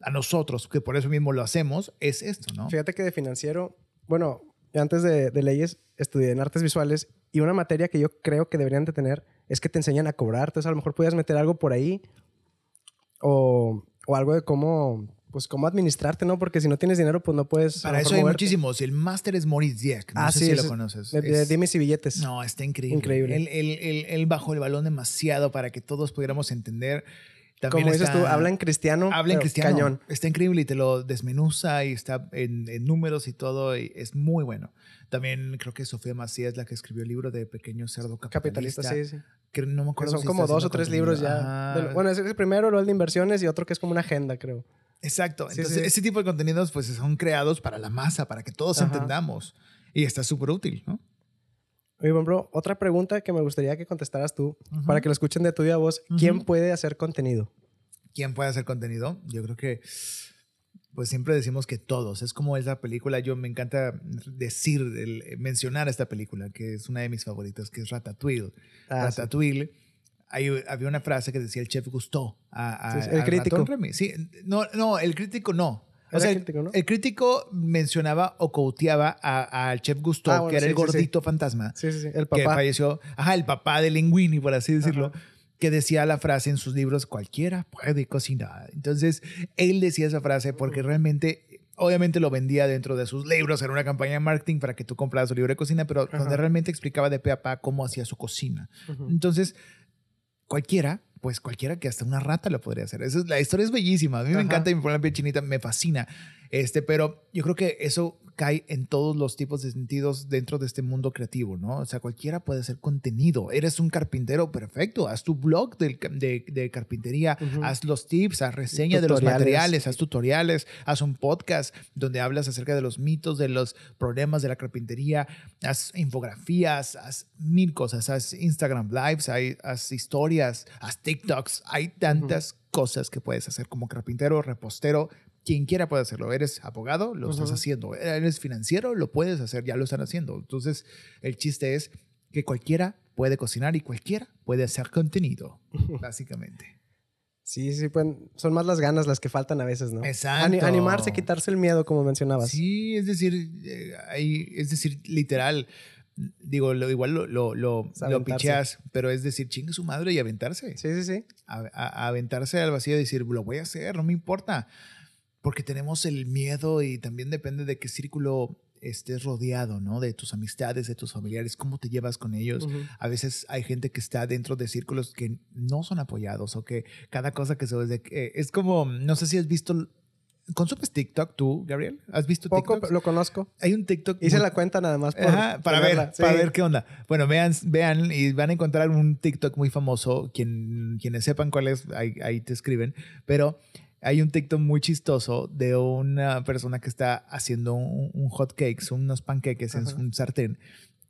a nosotros, que por eso mismo lo hacemos, es esto, ¿no? Fíjate que de financiero, bueno, antes de, de leyes estudié en artes visuales y una materia que yo creo que deberían de tener es que te enseñan a cobrar. Entonces a lo mejor podías meter algo por ahí o, o algo de cómo pues cómo administrarte, ¿no? Porque si no tienes dinero, pues no puedes. Para eso hay muchísimos. El máster es Maurice Dieck. No Ah, sé sí, si es- lo conoces. De, de Es- dimes y billetes. No, está increíble. Increíble. Él, él- él- él bajó el balón demasiado para que todos pudiéramos entender. También Como dices tú, habla en cristiano. Habla en cristiano. Cañón. Está increíble y te lo desmenuza y está en, en números y todo. Y es muy bueno. También creo que Sofía Macías es la que escribió el libro de Pequeño Cerdo Capitalista, Capitalista. sí, sí. Que no me acuerdo son si como dos o tres libros ya. Lo- bueno, ese es el primero, el de inversiones y otro que es como una agenda, creo. Exacto. Sí, Entonces, sí. ese tipo de contenidos pues son creados para la masa, para que todos Ajá. entendamos. Y está súper útil, ¿no? Oye, bro, otra pregunta que me gustaría que contestaras tú, para que lo escuchen de tu viva voz. ¿Quién puede hacer contenido? ¿Quién puede hacer contenido? Yo creo que, pues siempre decimos que todos. Es como esa película, yo me encanta decir, el- mencionar esta película, que es una de mis favoritas, que es Ratatouille. Ah, sí. Hay- había una frase que decía el chef Gusteau a, a- Sí, sí, el crítico. ratón. Sí, no, no, el crítico no. O sea, el- crítico, ¿no? el crítico mencionaba o quoteaba a- al chef Gusteau, Ah, bueno, que era sí, el sí, sí. gordito fantasma Sí, sí, sí. El que papá. falleció, ajá, el papá de Linguini, por así decirlo, Ajá. que decía la frase en sus libros, cualquiera puede cocinar. Entonces, él decía esa frase porque realmente, obviamente lo vendía dentro de sus libros, era una campaña de marketing para que tú compraras su libro de cocina, pero Ajá. donde realmente explicaba de pe a pa cómo hacía su cocina. Entonces, cualquiera, pues cualquiera que hasta una rata lo podría hacer. Esa es- la historia es bellísima. A mí me encanta y me pone la piel chinita, me fascina. Este, pero yo creo que eso cae en todos los tipos de sentidos dentro de este mundo creativo, ¿no? O sea, cualquiera puede hacer contenido. Eres un carpintero, perfecto. Haz tu blog de, de carpintería, Ujú. haz los tips, haz reseña de los materiales, haz tutoriales, haz un podcast donde hablas acerca de los mitos, de los problemas de la carpintería, haz infografías, haz mil cosas, haz Instagram Lives, hay- haz historias, haz TikToks. Hay tantas cosas que puedes hacer como carpintero, repostero. Quien quiera puede hacerlo. Eres abogado, lo estás haciendo. Eres financiero, lo puedes hacer, ya lo están haciendo. Entonces, el chiste es que cualquiera puede cocinar y cualquiera puede hacer contenido, básicamente. Sí, sí, pueden- son más las ganas las que faltan a veces, ¿no? Exacto. Ani- animarse, quitarse el miedo, como mencionabas. Sí, es decir, eh, hay- es decir, literal, digo, lo, igual lo, lo, lo, lo picheas, pero es decir, chingue su madre y aventarse. sí, sí. sí. A, a- a aventarse al vacío y decir, lo voy a hacer, no me importa. Porque tenemos el miedo y también depende de qué círculo estés rodeado, ¿no? De tus amistades, de tus familiares, cómo te llevas con ellos. Ujú. A veces hay gente que está dentro de círculos que no son apoyados o que cada cosa que se ve es como, no sé si has visto, ¿consumes TikTok tú, Gabriel? ¿Has visto Poco TikTok? lo conozco. Hay un TikTok. Hice la cuenta nada más por Ajá, para ver. Sí. para ver qué onda. Bueno, vean, vean y van a encontrar un TikTok muy famoso. Quien, quienes sepan cuál es, ahí, ahí te escriben. Pero hay un TikTok muy chistoso de una persona que está haciendo un, un hot cakes, unos panqueques en un sartén.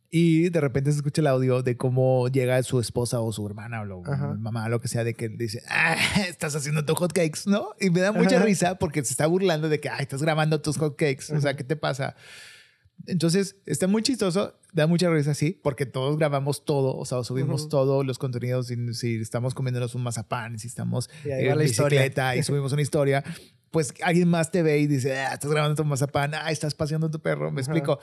Y de repente se escucha el audio de cómo llega su esposa o su hermana o lo- mamá, lo que sea, de que dice, ah, estás haciendo tus hot cakes, ¿no? Y me da mucha Ajá. risa porque se está burlando de que, ay, estás grabando tus hot cakes. O sea. ¿qué te pasa? Entonces, está muy chistoso, da mucha risa, sí, porque todos grabamos todo, o sea, subimos Ujú. todos los contenidos, si, si estamos comiéndonos un mazapán, si estamos Y ahí en la historia. bicicleta y subimos una historia, pues alguien más te ve y dice, ah, estás grabando tu mazapán, ah, estás paseando tu perro, me explico.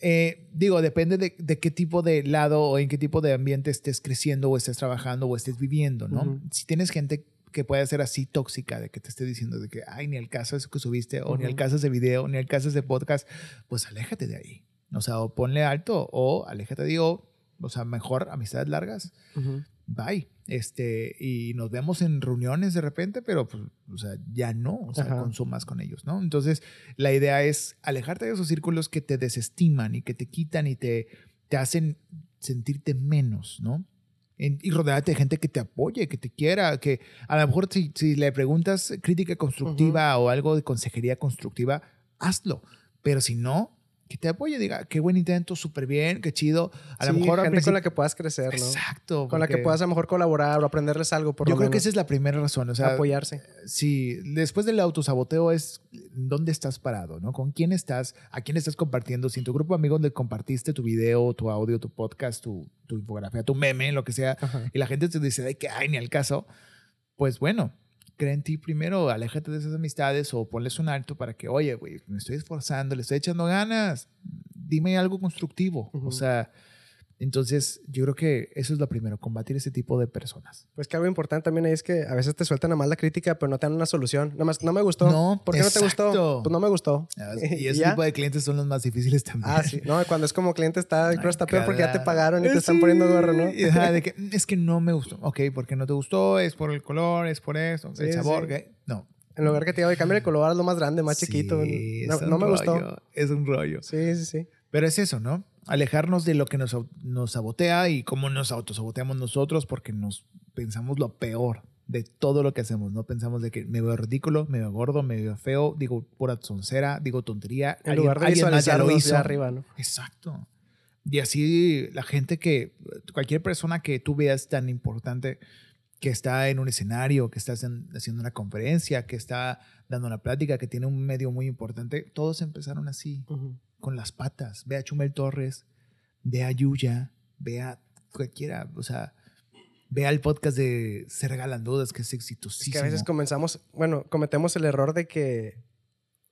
Eh, digo, depende de, de qué tipo de lado o en qué tipo de ambiente estés creciendo o estés trabajando o estés viviendo, ¿no? Si tienes gente que puede ser así tóxica, de que te esté diciendo de que, ay, ni el caso eso que subiste, o ni el Ujú. caso ese video, ni el caso ese podcast, pues aléjate de ahí. O sea, o ponle alto o aléjate de o, o sea, mejor amistades largas, bye. Este, y nos vemos en reuniones de repente, pero pues, o sea, ya no, o sea, Ajá. consumas con ellos, ¿no? Entonces, la idea es alejarte de esos círculos que te desestiman y que te quitan y te, te hacen sentirte menos, ¿no? En- y rodearte de gente que te apoye, que te quiera, que a lo mejor si, si le preguntas crítica constructiva o algo de consejería constructiva, hazlo. Pero si no, que te apoye, diga, qué buen intento, súper bien, qué chido. A lo mejor gente con la que puedas crecer, ¿no? Exacto. Con la que puedas a lo mejor colaborar o aprenderles algo por Yo lo creo que esa es la primera razón. O sea, apoyarse. Sí, después del autosaboteo es dónde estás parado, ¿no? ¿Con quién estás? ¿A quién estás compartiendo? Si en tu grupo de amigos le compartiste tu video, tu audio, tu podcast, tu, tu infografía, tu meme, lo que sea, Ajá. y la gente te dice, ay, que ay, ni al caso, pues bueno, cree en ti primero, aléjate de esas amistades o ponles un alto para que, oye, güey, me estoy esforzando, le estoy echando ganas, dime algo constructivo. O sea, Entonces, yo creo que eso es lo primero, combatir ese tipo de personas. Pues que algo importante también es que a veces te sueltan a mal la crítica, pero no te dan una solución. Nada más, no me gustó. No, ¿Por qué no te gustó? exacto. Pues no me gustó. Y ese ya? tipo de clientes son los más difíciles también. Ah, sí. No, cuando es como cliente está, creo está peor porque ya te pagaron y te están Sí. poniendo gorro, ¿no? Ajá, de que, es que no me gustó. Ok, ¿por qué no te gustó? ¿Es por el color? ¿Es por eso? ¿El Sí, sabor? sí. No. En lugar que te diga, oye, cambia el color, hazlo más grande, más chiquito. Sí, No, es un no me gustó. rollo, Es un rollo. Sí, sí, sí. Pero es eso, ¿no? Alejarnos de lo que nos, nos sabotea y cómo nos autosaboteamos nosotros porque nos pensamos lo peor de todo lo que hacemos, ¿no? Pensamos de que me veo ridículo, me veo gordo, me veo feo, digo pura soncera, digo tontería. En lugar de alguien más ya lo visualizarnos hizo. ya arriba, ¿no? Exacto. Y así la gente que, cualquier persona que tú veas tan importante que está en un escenario, que está haciendo una conferencia, que está dando una plática, que tiene un medio muy importante, todos empezaron así, Ujú. Con las patas. Ve a Chumel Torres, ve a Yuya, ve a cualquiera, o sea, ve al podcast de Se Regalan Dudas, que es Es exitosísimo. que a veces comenzamos, bueno, cometemos el error de que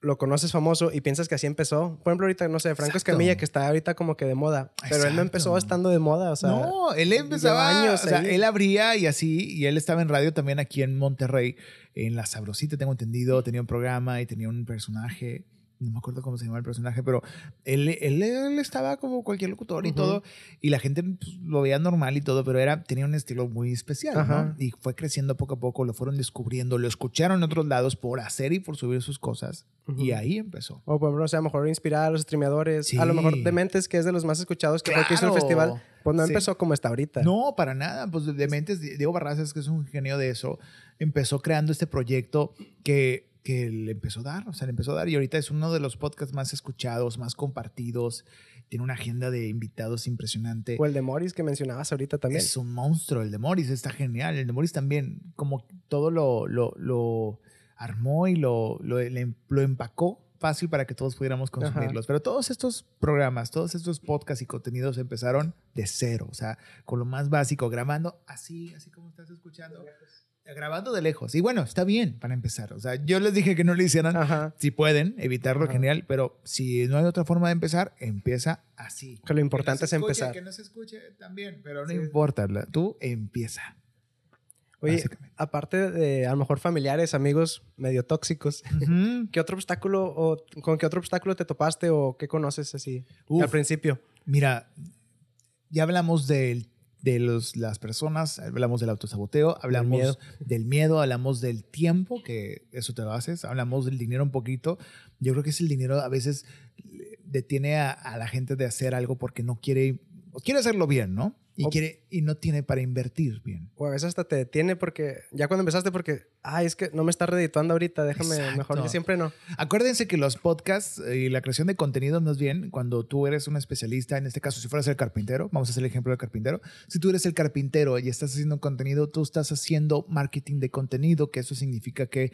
lo conoces famoso y piensas que así empezó. Por ejemplo, ahorita, no sé, Franco Exacto. Escamilla, que está ahorita como que de moda. Pero él no empezó estando de moda, o sea... no, él empezaba, años o sea, él abría y así, y él estaba en radio también aquí en Monterrey, en La Sabrosita, tengo entendido, tenía un programa y tenía un personaje, no me acuerdo cómo se llamaba el personaje, pero él, él, él estaba como cualquier locutor y Ujú. todo, y la gente pues, lo veía normal y todo, pero era, tenía un estilo muy especial, Ajá. ¿no? Y fue creciendo poco a poco, lo fueron descubriendo, lo escucharon en otros lados por hacer y por subir sus cosas, Ujú. y ahí empezó. O por ejemplo, o sea, a lo mejor inspirar a los streameadores. Sí. A lo mejor Dementes, que es de los más escuchados, que fue el que hizo el Claro. festival, pues no Sí. empezó como está ahorita. No, para nada. Pues de Mentes, Diego Barrazas, que es un genio de eso, empezó creando este proyecto que, que le empezó a dar, o sea, le empezó a dar y ahorita es uno de los podcasts más escuchados, más compartidos, tiene una agenda de invitados impresionante. O el de Morris que mencionabas ahorita también. Es un monstruo, el de Morris está genial. El de Morris también, como todo lo, lo, lo armó y lo, lo, le- lo empacó fácil para que todos pudiéramos consumirlos. Pero todos estos programas, todos estos podcasts y contenidos empezaron de cero, o sea, con lo más básico, grabando así, así como estás escuchando. Grabando de lejos. Y bueno, está bien para empezar. O sea, yo les dije que no lo hicieran. Ajá. Si pueden evitarlo, Ajá. genial. Pero si no hay otra forma de empezar, empieza así. Que lo importante Que no es escuche, empezar. Que no se escuche también, pero no Sí. importa. Tú empieza. Oye, aparte de a lo mejor familiares, amigos medio tóxicos, Ujú. ¿qué otro obstáculo o con qué otro obstáculo te topaste o qué conoces así Uf. al principio? Mira, ya hablamos del- de los, las personas, hablamos del autosaboteo, hablamos miedo. del miedo, hablamos del tiempo, que eso te lo haces, hablamos del dinero un poquito. Yo creo que es el dinero a veces detiene a, a la gente de hacer algo porque no quiere, quiere hacerlo bien, ¿no? Y, O- quiere, y no tiene para invertir bien. O a veces hasta te detiene porque ya cuando empezaste porque, ay, es que no me está redituando ahorita, déjame, Exacto. mejor yo siempre no. Acuérdense que los podcasts y la creación de contenido, más bien, cuando tú eres un especialista, en este caso, si fueras el carpintero, vamos a hacer el ejemplo del carpintero, si tú eres el carpintero y estás haciendo contenido, tú estás haciendo marketing de contenido, que eso significa que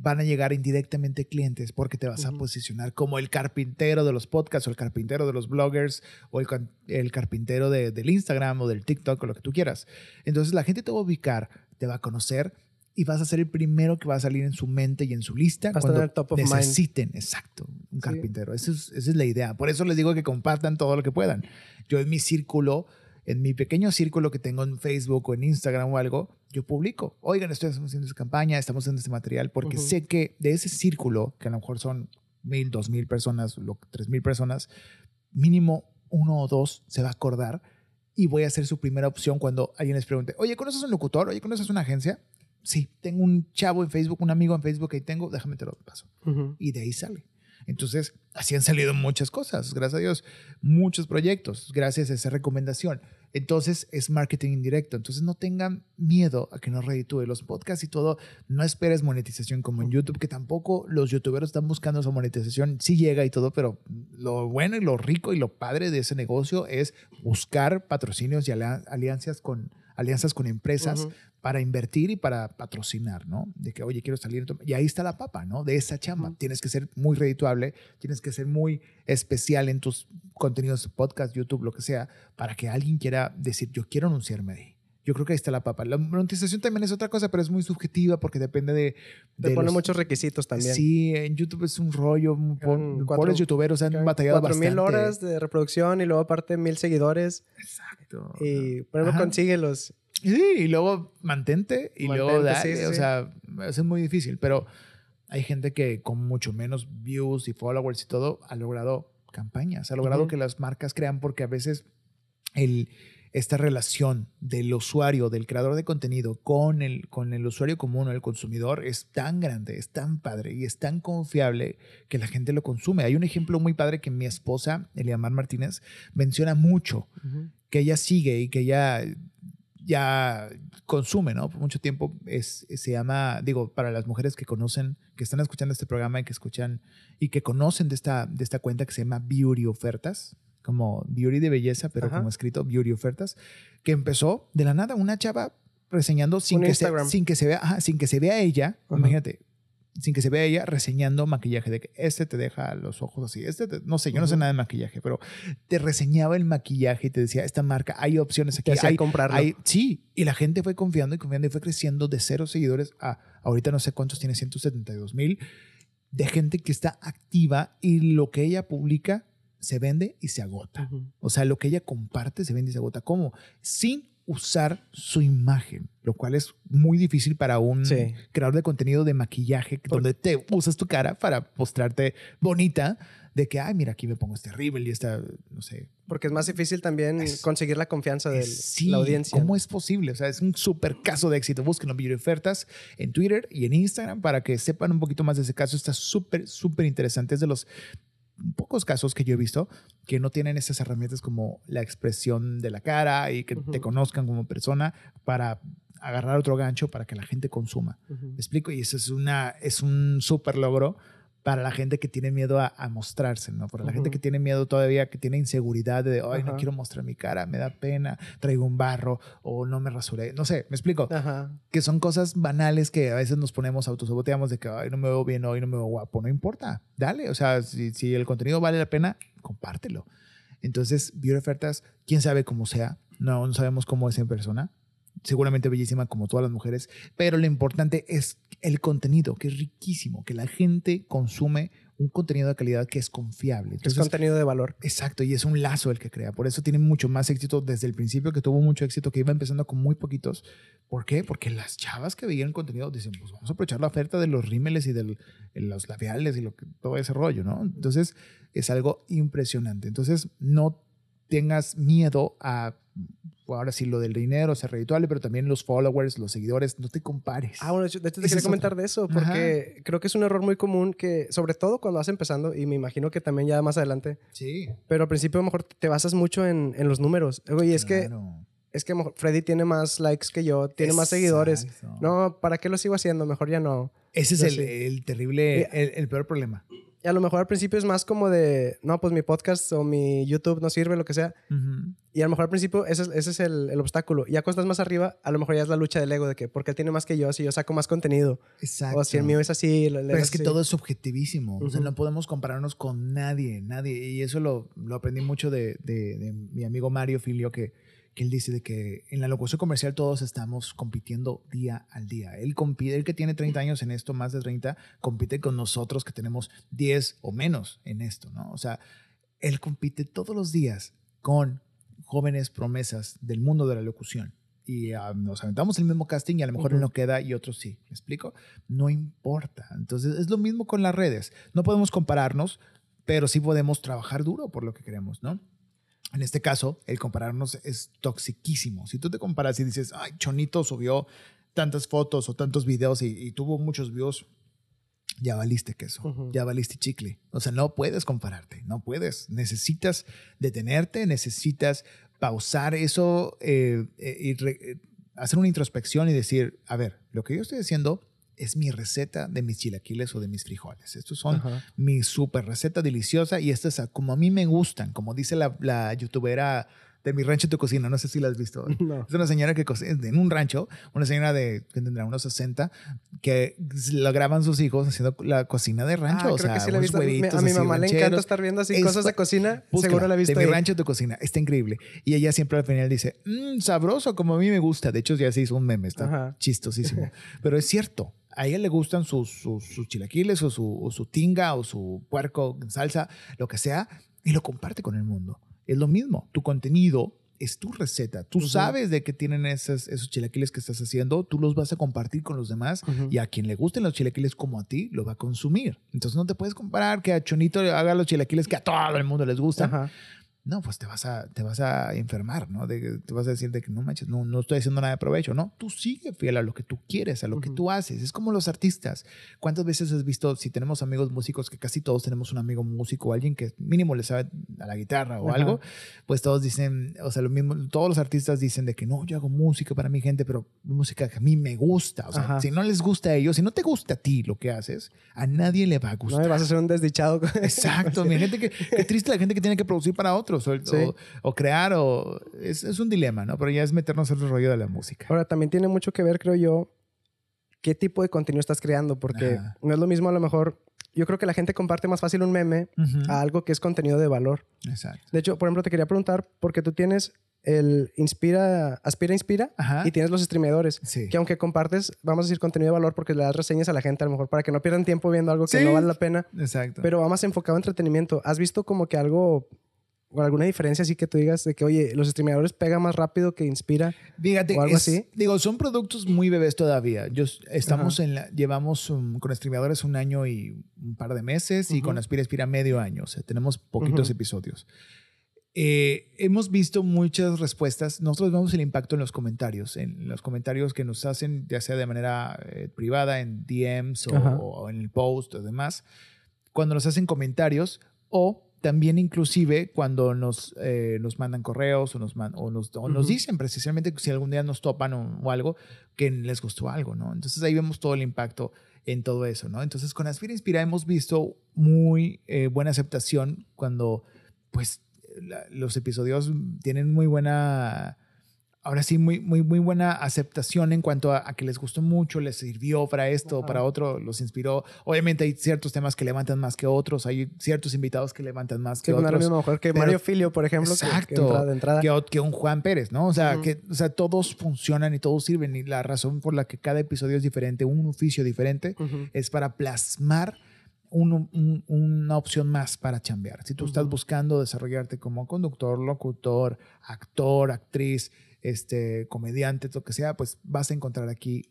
van a llegar indirectamente clientes porque te vas a posicionar como el carpintero de los podcasts o el carpintero de los bloggers o el, carpintero de- del Instagram o del TikTok o lo que tú quieras. Entonces la gente te va a ubicar, te va a conocer y vas a ser el primero que va a salir en su mente y en su lista Vas cuando tener top of mind. necesiten, exacto, un Sí. carpintero. Esa es, esa es la idea. Por eso les digo que compartan todo lo que puedan. Yo en mi círculo, en mi pequeño círculo que tengo en Facebook o en Instagram o algo, yo publico. Oigan, estoy haciendo esta campaña, estamos haciendo este material, porque Ujú. sé que de ese círculo, que a lo mejor son mil, dos mil personas, lo- tres mil personas, mínimo uno o dos se va a acordar y voy a ser su primera opción cuando alguien les pregunte, oye, ¿conoces un locutor? Oye, ¿conoces una agencia? Sí, tengo un chavo en Facebook, un amigo en Facebook que ahí tengo, déjame te lo paso Ujú. y de ahí sale. Entonces, así han salido muchas cosas, gracias a Dios, muchos proyectos, gracias a esa recomendación. Entonces, es marketing indirecto. Entonces, no tengan miedo a que no reditúe los podcasts y todo. No esperes monetización como en YouTube, que tampoco los youtuberos están buscando esa monetización. Sí llega y todo, pero lo bueno y lo rico y lo padre de ese negocio es buscar patrocinios y alia- alianzas con, alianzas con empresas. Para invertir y para patrocinar, ¿no? De que, oye, quiero salir. Y ahí está la papa, ¿no? De esa chamba. Tienes que ser muy redituable, tienes que ser muy especial en tus contenidos, podcast, YouTube, lo que sea, para que alguien quiera decir, yo quiero anunciarme ahí. yo creo que ahí está la papa. La monetización también es otra cosa, pero es muy subjetiva porque depende de... Te de pone los- muchos requisitos también. Sí, en YouTube es un rollo. un po- Eran Pobres youtuberos han batallado cuatro bastante. mil horas de reproducción y luego aparte mil seguidores. Exacto. Y primero Ajá. consíguelos. Sí, y luego mantente y luego Mantente, dale. sí, sí, o sea, es muy difícil, pero hay gente que con mucho menos views y followers y todo ha logrado campañas, ha logrado que las marcas crean porque a veces el, esta relación del usuario, del creador de contenido con el, con el usuario común o el consumidor es tan grande, es tan padre y es tan confiable que la gente lo consume. Hay un ejemplo muy padre que mi esposa, Eliamar Martínez, menciona mucho que ella sigue y que ella ya consume, ¿no? Por mucho tiempo es, se llama, digo, para las mujeres que conocen, que están escuchando este programa y que escuchan y que conocen de esta, de esta cuenta que se llama Beauty Ofertas, como Beauty de belleza, pero Ajá. como escrito Beauty Ofertas, que empezó de la nada una chava reseñando sin Un que, se, sin que se vea, ajá, sin que se vea ella, Ajá. imagínate, sin que se vea ella reseñando maquillaje de que este te deja los ojos así, este te- no sé, yo no sé nada de maquillaje, pero te reseñaba el maquillaje y te decía, esta marca, hay opciones aquí, hay, comprarlo. hay- sí, y la gente fue confiando y confiando y fue creciendo de cero seguidores a ahorita no sé cuántos tiene, 172 mil, de gente que está activa y lo que ella publica se vende y se agota. O sea, lo que ella comparte se vende y se agota. ¿Cómo? Sin usar su imagen, lo cual es muy difícil para un Sí. creador de contenido de maquillaje, donde te usas tu cara para mostrarte bonita, de que, ay, mira, aquí me pongo este rímel y esta, no sé. Porque es más difícil también Es- conseguir la confianza de Sí, la audiencia. ¿Cómo es posible? O sea, es un súper caso de éxito. Búsquenlo, Beauty Ofertas, en Twitter y en Instagram para que sepan un poquito más de ese caso. Está súper, súper interesante. Es de los pocos casos que yo he visto que no tienen esas herramientas como la expresión de la cara y que te conozcan como persona para agarrar otro gancho para que la gente consuma. ¿Me explico? Y eso es, una, es un súper logro para la gente que tiene miedo a, a mostrarse, ¿no? Para la gente que tiene miedo todavía, que tiene inseguridad de, ay, no quiero mostrar mi cara, me da pena, traigo un barro o no me rasuré. No sé, ¿me explico? Ajá. Que son cosas banales que a veces nos ponemos, autosaboteamos de que, ay, no me veo bien hoy, no me veo guapo. No importa, dale. O sea, si, si el contenido vale la pena, compártelo. Entonces, Beauty Ofertas, quién sabe cómo sea, no, no sabemos cómo es en persona. Seguramente bellísima como todas las mujeres, pero lo importante es el contenido, que es riquísimo, que la gente consume un contenido de calidad que es confiable. Es Entonces, contenido de valor. Exacto, y es un lazo el que crea. Por eso tiene mucho más éxito desde el principio, que tuvo mucho éxito, que iba empezando con muy poquitos. ¿Por qué? Porque las chavas que veían el contenido dicen, pues vamos a aprovechar la oferta de los rímeles y de los labiales y lo que, todo ese rollo, ¿no? Entonces es algo impresionante. Entonces no tengas miedo a, ahora sí, lo del dinero, ser redituable, pero también los followers, los seguidores, no te compares. Ah, bueno, de hecho, te quería es comentar de eso, porque creo que es un error muy común que, sobre todo cuando vas empezando, y me imagino que también ya más adelante, sí. pero al principio a lo mejor te basas mucho en, en los números. Oye, es que es que Freddy tiene más likes que yo, tiene más seguidores. No, ¿para qué lo sigo haciendo? Mejor ya no. Ese es el, el terrible, el, el peor problema. Y a lo mejor al principio es más como de, no, pues mi podcast o mi YouTube no sirve, lo que sea. Y a lo mejor al principio ese es, ese es el, el obstáculo. Y ya cuando estás más arriba, a lo mejor ya es la lucha del ego de que, porque él tiene más que yo, si yo saco más contenido. Exacto. O si el mío es así. Pero es que así. todo es subjetivísimo. O sea, Ujú. no podemos compararnos con nadie, nadie. Y eso lo, lo aprendí mucho de, de- de mi amigo Mario Filio, que, que él dice de que en la locución comercial todos estamos compitiendo día al día. Él compite, él que tiene 30 años en esto, más de 30, compite con nosotros que tenemos 10 o menos en esto, ¿no? O sea, él compite todos los días con jóvenes promesas del mundo de la locución. Y ah, nos aventamos el mismo casting y a lo mejor él Ujú. no queda y otros sí. ¿Me explico? No importa. Entonces es lo mismo con las redes. No podemos compararnos, pero sí podemos trabajar duro por lo que queremos, ¿no? En este caso, el compararnos es toxiquísimo. Si tú te comparas y dices, ay, Chonito subió tantas fotos o tantos videos y, y tuvo muchos views, ya valiste queso, Ujú. ya valiste chicle. O sea, no puedes compararte, no puedes. Necesitas detenerte, necesitas pausar eso eh, eh, y re- eh, hacer una introspección y decir, a ver, lo que yo estoy haciendo es mi receta de mis chilaquiles o de mis frijoles. Estos son Ajá. mi super receta deliciosa y esta es como a mí me gustan, como dice la, la youtubera de mi rancho tu cocina. No sé si la has visto. No. Es una señora que cocina en un rancho, una señora de que tendrá unos 60, que lo graban sus hijos haciendo la cocina de rancho. Ah, o sea, que sí la unos huevitos A mi así mamá le encanta estar viendo así Es cosas de cocina. Búscala, Seguro la he visto De mi rancho tu cocina. Está increíble. Y ella siempre al final dice, "Mm, sabroso, como a mí me gusta. De hecho, ya se hizo un meme. Está Ajá. chistosísimo. Pero es cierto. A ella le gustan sus, sus, sus chilaquiles o su, o su tinga o su puerco en salsa, lo que sea, y lo comparte con el mundo. Es lo mismo. Tu contenido es tu receta. Tú sabes de qué tienen esos, esos chilaquiles que estás haciendo. Tú los vas a compartir con los demás y a quien le gusten los chilaquiles como a ti, lo va a consumir. Entonces no te puedes comparar que a Chonito haga los chilaquiles que a todo el mundo les gustan. Ajá. No, pues te vas a, te vas a enfermar, ¿no? De, te vas a decir de que no manches, no, no estoy haciendo nada de provecho. No, tú sigue fiel a lo que tú quieres, a lo que tú haces. Es como los artistas. ¿Cuántas veces has visto, si tenemos amigos músicos, que casi todos tenemos un amigo músico o alguien que mínimo le sabe a la guitarra o algo? Pues todos dicen, o sea, lo mismo, todos los artistas dicen de que no, yo hago música para mi gente, pero música que a mí me gusta. O sea, Ajá. si no les gusta a ellos, si no te gusta a ti lo que haces, a nadie le va a No gustar. me vas a hacer un desdichado. Exacto, mi gente que, qué triste la gente que tiene que producir para otros o, Sí. o- o crear o es, es un dilema, ¿no? Pero ya es meternos en el rollo de la música. Ahora, también tiene mucho que ver, creo yo, qué tipo de contenido estás creando, porque Ajá. no es lo mismo a lo mejor. Yo creo que la gente comparte más fácil un meme Ujú. a algo que es contenido de valor. Exacto. De hecho, por ejemplo, te quería preguntar, porque tú tienes el Inspira, Aspira Inspira Ajá. y tienes los streameadores. Sí. Que aunque compartes, vamos a decir, contenido de valor porque le das reseñas a la gente a lo mejor para que no pierdan tiempo viendo algo que Sí. no vale la pena, Exacto. pero va más enfocado en entretenimiento. ¿Has visto como que algo o alguna diferencia así que tú digas de que, oye, los streameadores pegan más rápido que Inspira? Fíjate, o algo es- así. digo, son productos muy bebés todavía. Yo, estamos en la, llevamos um, con streameadores un año y un par de meses y Ujú. con Aspira Aspira medio año. O sea, tenemos poquitos Ujú. episodios. Eh, hemos visto muchas respuestas. Nosotros vemos el impacto en los comentarios, en los comentarios que nos hacen, ya sea de manera eh, privada, en DMs o, o en el post o demás, cuando nos hacen comentarios o también inclusive cuando nos, eh, nos mandan correos o nos, man- o nos, o nos dicen precisamente que si algún día nos topan o, o algo, que les gustó algo, ¿no? Entonces ahí vemos todo el impacto en todo eso, ¿no? Entonces con Aspira Inspira hemos visto muy eh, buena aceptación cuando pues la- los episodios tienen muy buena, ahora sí, muy, muy, muy buena aceptación en cuanto a, a que les gustó mucho, les sirvió para esto, para otro, los inspiró. Obviamente hay ciertos temas que levantan más que otros, hay ciertos invitados que levantan más Que otros. mismo mejor que pero- Mario Filio, por ejemplo, que- que, Exacto. entra de entrada. Que, un Juan Pérez, ¿no? O sea, que, o sea, todos funcionan y todos sirven. Y la razón por la que cada episodio es diferente, un oficio diferente, es para plasmar un- un- una opción más para chambear. Si tú estás buscando desarrollarte como conductor, locutor, actor, actriz, este, comediante, lo que sea, pues vas a encontrar aquí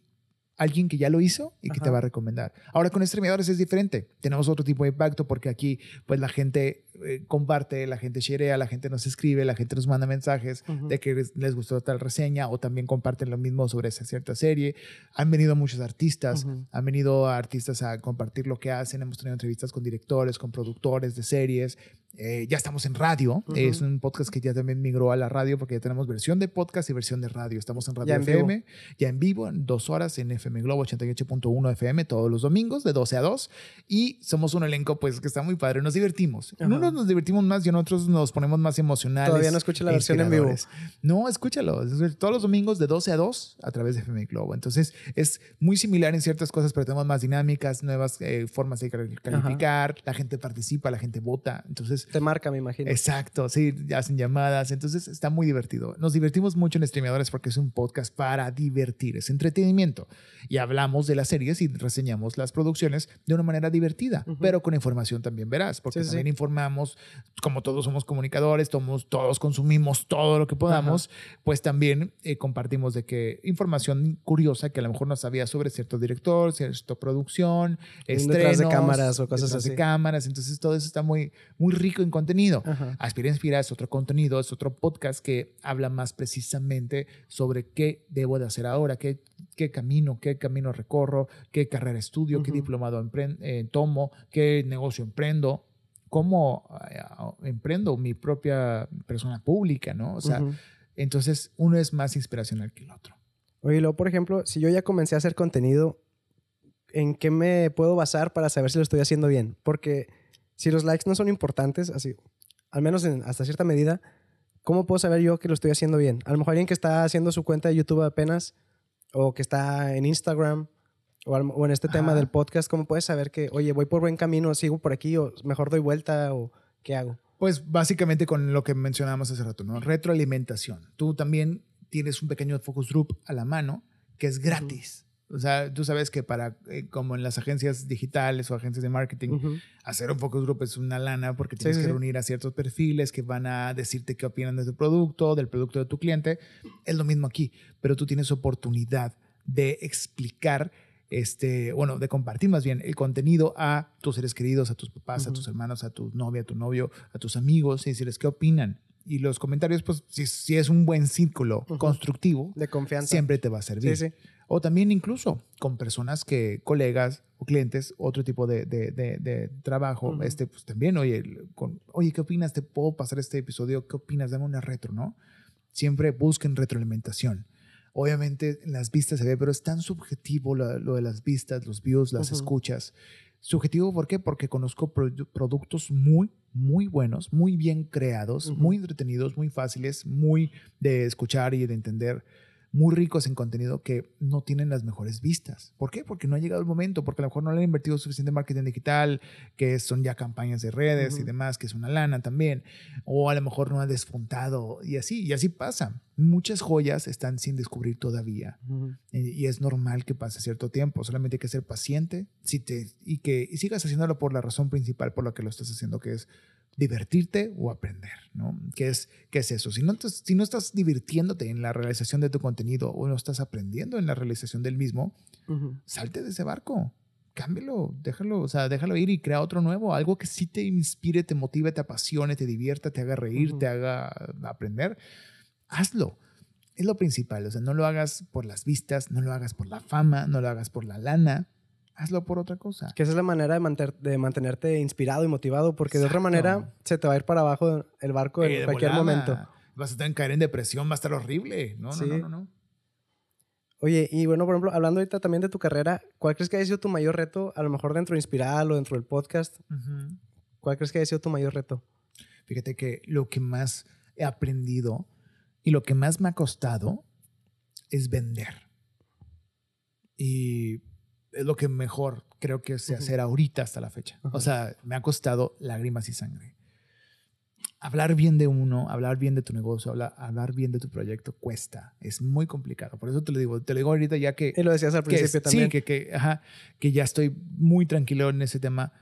alguien que ya lo hizo y que te va a recomendar. Ahora con streameadores es diferente. Tenemos otro tipo de impacto porque aquí pues la gente eh, comparte, la gente sharea, la gente nos escribe, la gente nos manda mensajes de que les, gustó tal reseña o también comparten lo mismo sobre esa cierta serie. Han venido muchos artistas, han venido artistas a compartir lo que hacen. Hemos tenido entrevistas con directores, con productores de series. Eh, ya estamos en radio. Es un podcast que ya también migró a la radio porque ya tenemos versión de podcast y versión de radio. Estamos en Radio Ya en vivo. FM, ya en vivo, en dos horas en FM Globo 88.1 FM todos los domingos de 12 a 2. Y somos un elenco pues que está muy padre. Nos divertimos. Ajá. Unos nos divertimos más y en otros nos ponemos más emocionales. Todavía no escuché la versión en vivo. No, escúchalo. Es Todos los domingos de 12 a 2 a través de FM Globo. Entonces es muy similar en ciertas cosas, pero tenemos más dinámicas, nuevas eh, formas de cal- calificar. La gente participa, la gente vota. Entonces, Te marca, me imagino. exacto, sí, hacen llamadas. Entonces está muy divertido. Nos divertimos mucho en Streameadores porque es un podcast para divertir, es entretenimiento. Y hablamos de las series y reseñamos las producciones de una manera divertida, pero con información también verás, porque Sí, sí, también informamos, como todos somos comunicadores, todos, todos consumimos todo lo que podamos, pues también eh, compartimos de que información curiosa que a lo mejor no sabía sobre cierto director, cierta producción, estrenos, detrás de cámaras o cosas detrás de así. cámaras, entonces todo eso está muy, muy rico en contenido. Ajá. Aspira Inspira es otro contenido, es otro podcast que habla más precisamente sobre qué debo de hacer ahora, qué, qué camino, qué camino recorro, qué carrera estudio, qué Ujú. diplomado empren- eh, tomo, qué negocio emprendo, cómo eh, emprendo mi propia persona pública, ¿no? O sea, Ujú. entonces uno es más inspiracional que el otro. Oye, luego, por ejemplo, si yo ya comencé a hacer contenido, ¿en qué me puedo basar para saber si lo estoy haciendo bien? Porque si los likes no son importantes, así, al menos en- hasta cierta medida, ¿cómo puedo saber yo que lo estoy haciendo bien? A lo mejor alguien que está haciendo su cuenta de YouTube apenas o que está en Instagram o, al- o en este tema del podcast, ¿cómo puedes saber que, oye, voy por buen camino, sigo por aquí o mejor doy vuelta o qué hago? Pues básicamente con lo que mencionábamos hace rato, ¿no? Retroalimentación. Tú también tienes un pequeño focus group a la mano que es gratis. O sea, tú sabes que para, eh, como en las agencias digitales o agencias de marketing, hacer un focus group es una lana porque tienes sí, que sí. reunir a ciertos perfiles que van a decirte qué opinan de tu producto, del producto de tu cliente. Es lo mismo aquí, pero tú tienes oportunidad de explicar, este, bueno, de compartir más bien el contenido a tus seres queridos, a tus papás, a tus hermanos, a tu novia, a tu novio, a tus amigos y decirles qué opinan. Y los comentarios, pues, si, si es un buen círculo constructivo, De confianza. siempre te va a servir. Sí, sí. O también incluso con personas que, colegas o clientes, otro tipo de, de- de- de trabajo, este, pues también, oye, con, oye, ¿qué opinas? ¿Te puedo pasar este episodio? ¿Qué opinas? Dame una retro, ¿no? Siempre busquen retroalimentación. Obviamente en las vistas se ve, pero es tan subjetivo lo, lo de las vistas, los views, las escuchas. Subjetivo, ¿por qué? Porque conozco produ- productos muy, muy buenos, muy bien creados, muy entretenidos, muy fáciles, muy de escuchar y de entender, muy ricos en contenido que no tienen las mejores vistas. ¿Por qué? Porque no ha llegado el momento, porque a lo mejor no le han invertido suficiente en marketing digital, que son ya campañas de redes y demás, que es una lana también, o a lo mejor no ha despuntado y así, y así pasa. Muchas joyas están sin descubrir todavía. Ujú. Y y es normal que pase cierto tiempo. Solamente hay que ser paciente si te, y que y sigas haciéndolo por la razón principal por la que lo estás haciendo, que es divertirte o aprender, ¿no? ¿Qué es, qué es eso? Si no, te- si no estás divirtiéndote en la realización de tu contenido o no estás aprendiendo en la realización del mismo, salte de ese barco. Cámbialo, déjalo, o sea, déjalo ir y crea otro nuevo, algo que sí te inspire, te motive, te apasione, te divierta, te haga reír, te haga aprender. Hazlo. Es lo principal, o sea, no lo hagas por las vistas, no lo hagas por la fama, no lo hagas por la lana, hazlo por otra cosa. Que esa es la manera de, manter- de mantenerte inspirado y motivado, porque de otra manera se te va a ir para abajo el barco en Eh, cualquier volada. momento. Vas a tener que caer en depresión, va a estar horrible. No, Sí. no, no, no, no. Oye, y bueno, por ejemplo, hablando ahorita también de tu carrera, ¿cuál crees que haya sido tu mayor reto? A lo mejor dentro de Inspiral o dentro del podcast. ¿cuál crees que haya sido tu mayor reto? Fíjate que lo que más he aprendido y lo que más me ha costado es vender. Y es lo que mejor creo que sé hacer ahorita hasta la fecha. O sea, me ha costado lágrimas y sangre. Hablar bien de uno, hablar bien de tu negocio, hablar, hablar bien de tu proyecto cuesta. Es muy complicado. Por eso te lo digo. Te lo digo ahorita ya que Y lo decías al que principio es- también. Sí, que, que, ajá, que ya estoy muy tranquilo en ese tema.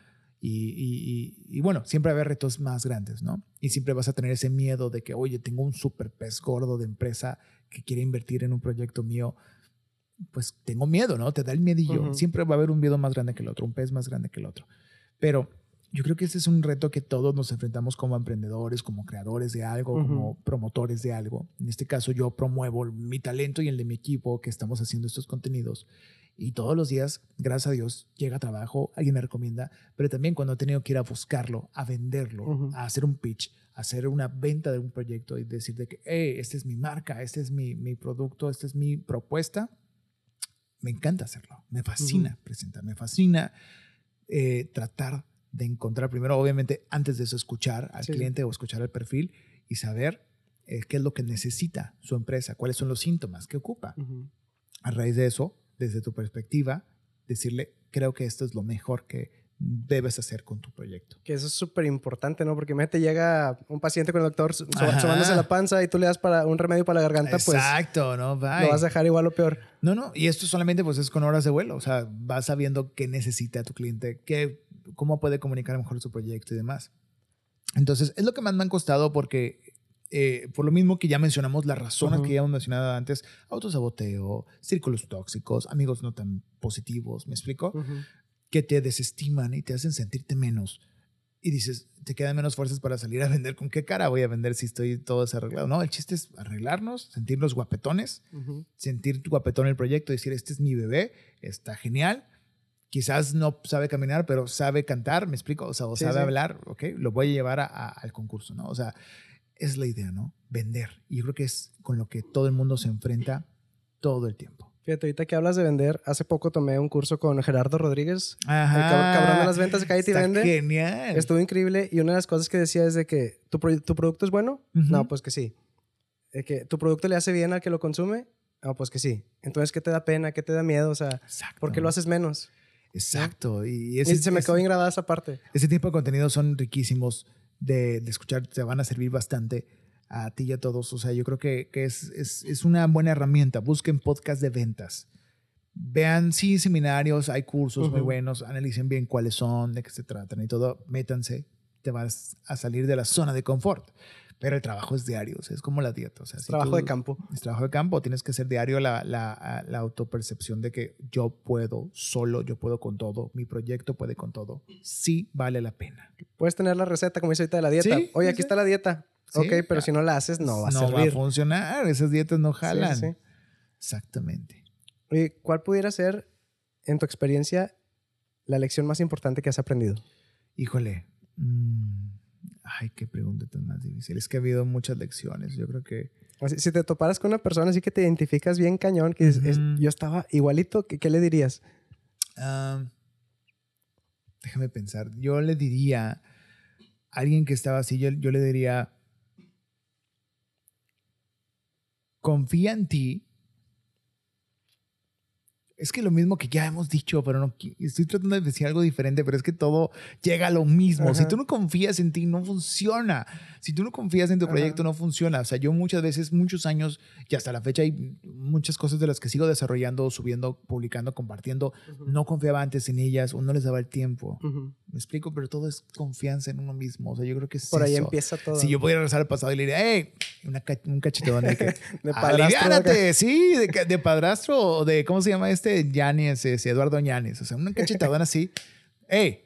Y, y- y- y bueno, siempre va a haber retos más grandes, ¿no? Y siempre vas a tener ese miedo de que, oye, tengo un super pez gordo de empresa que quiere invertir en un proyecto mío. Pues tengo miedo, ¿no? Te da el miedillo. Ujú. Siempre va a haber un miedo más grande que el otro, un pez más grande que el otro. Pero yo creo que ese es un reto que todos nos enfrentamos como emprendedores, como creadores de algo, como promotores de algo. En este caso yo promuevo mi talento y el de mi equipo que estamos haciendo estos contenidos. Y todos los días, gracias a Dios, llega trabajo, alguien me recomienda, pero también cuando he tenido que ir a buscarlo, a venderlo, a hacer un pitch, a hacer una venta de un proyecto y decir de que, hey, esta es mi marca, este es mi, mi producto, esta es mi propuesta, me encanta hacerlo, me fascina presentar, me fascina eh, tratar de encontrar primero, obviamente, antes de eso, escuchar al Sí, cliente o escuchar el perfil y saber eh, qué es lo que necesita su empresa, cuáles son los síntomas que ocupa. A raíz de eso, desde tu perspectiva, decirle, creo que esto es lo mejor que debes hacer con tu proyecto. Que eso es súper importante, ¿no? Porque te llega un paciente con el doctor sobándose la panza y tú le das para un remedio para la garganta, pues Exacto, ¿no? lo Bye. vas a dejar igual o peor. No, no, y esto solamente pues es con horas de vuelo, o sea, vas sabiendo qué necesita tu cliente, qué, cómo puede comunicar mejor su proyecto y demás. Entonces, es lo que más me han costado porque, eh, por lo mismo que ya mencionamos, las razones Ujú. que ya hemos mencionado antes, autosaboteo, círculos tóxicos, amigos no tan positivos, ¿me explico? Ujú. Que te desestiman y te hacen sentirte menos. Y dices, te quedan menos fuerzas para salir a vender. ¿Con qué cara voy a vender si estoy todo desarreglado? No, el chiste es arreglarnos, sentirnos guapetones Ujú. sentir tu guapetón el proyecto, decir, este es mi bebé, está genial. Quizás no sabe caminar, pero sabe cantar, me explico, o sea, o Sí, sabe sí. hablar, ok, lo voy a llevar a- a- al concurso, ¿no? O sea, es la idea, ¿no? Vender. Y yo creo que es con lo que todo el mundo se enfrenta todo el tiempo. Fíjate, ahorita que hablas de vender, hace poco tomé un curso con Gerardo Rodríguez, Ajá. el cab- cabrón de las ventas de Cállate y Vende. Genial. Estuvo increíble y una de las cosas que decía es de que tu, pro- tu producto es bueno. Ujú. No, pues que sí. De que tu producto le hace bien al que lo consume. No, pues que sí. Entonces, ¿qué te da pena? ¿Qué te da miedo? O sea, Exacto. ¿por qué lo haces menos? Exacto. Y, Y ese, se me quedó bien grabada esa parte. ese tipo de contenidos son riquísimos de, de escuchar. Te van a servir bastante a ti y a todos. O sea, yo creo que, que es, es, es una buena herramienta. Busquen podcast de ventas. Vean, sí, seminarios, hay cursos muy buenos. Analicen bien cuáles son, de qué se tratan y todo. Métanse. Te vas a salir de la zona de confort. Pero el trabajo es diario. o sea, es como la dieta. O sea, si Trabajo tú- de campo. es trabajo de campo, tienes que hacer diario la, la, la autopercepción de que yo puedo solo, yo puedo con todo, mi proyecto puede con todo. Sí vale la pena. Puedes tener la receta, como dice ahorita, de la dieta. Sí, Oye, aquí sí. está la dieta. Sí, ok, pero si no la haces, no va a no va a servir. funcionar, esas dietas no jalan. Exactamente. Oye, ¿cuál pudiera ser, en tu experiencia, la lección más importante que has aprendido? Híjole. mm, ay, qué pregunta tan más difícil. Es que ha habido muchas lecciones. Yo creo que Así, si te toparas con una persona así que te identificas bien cañón, que es- es- Ujú. yo estaba igualito, ¿qué, qué le dirías? Déjame pensar. Yo le diría a alguien que estaba así, yo, yo le diría, confía en ti. Es que lo mismo que ya hemos dicho, pero no estoy tratando de decir algo diferente, pero es que todo llega a lo mismo. Si tú no confías en ti, no funciona. Si tú no confías en tu Ajá. proyecto, no funciona. O sea, yo muchas veces, muchos años y hasta la fecha hay muchas cosas de las que sigo desarrollando, subiendo, publicando, compartiendo. No confiaba antes en ellas o no les daba el tiempo. Ujú. Me explico, pero todo es confianza en uno mismo. O sea, yo creo que es Por ahí eso. empieza todo. Si yo pudiera regresar al pasado y le diría, hey, una un cachetón de que, de aliviánate, sí, de, de padrastro o de, ¿cómo se llama este? Yanes, ese, Eduardo Yanes. O sea, una cachetadón así, hey,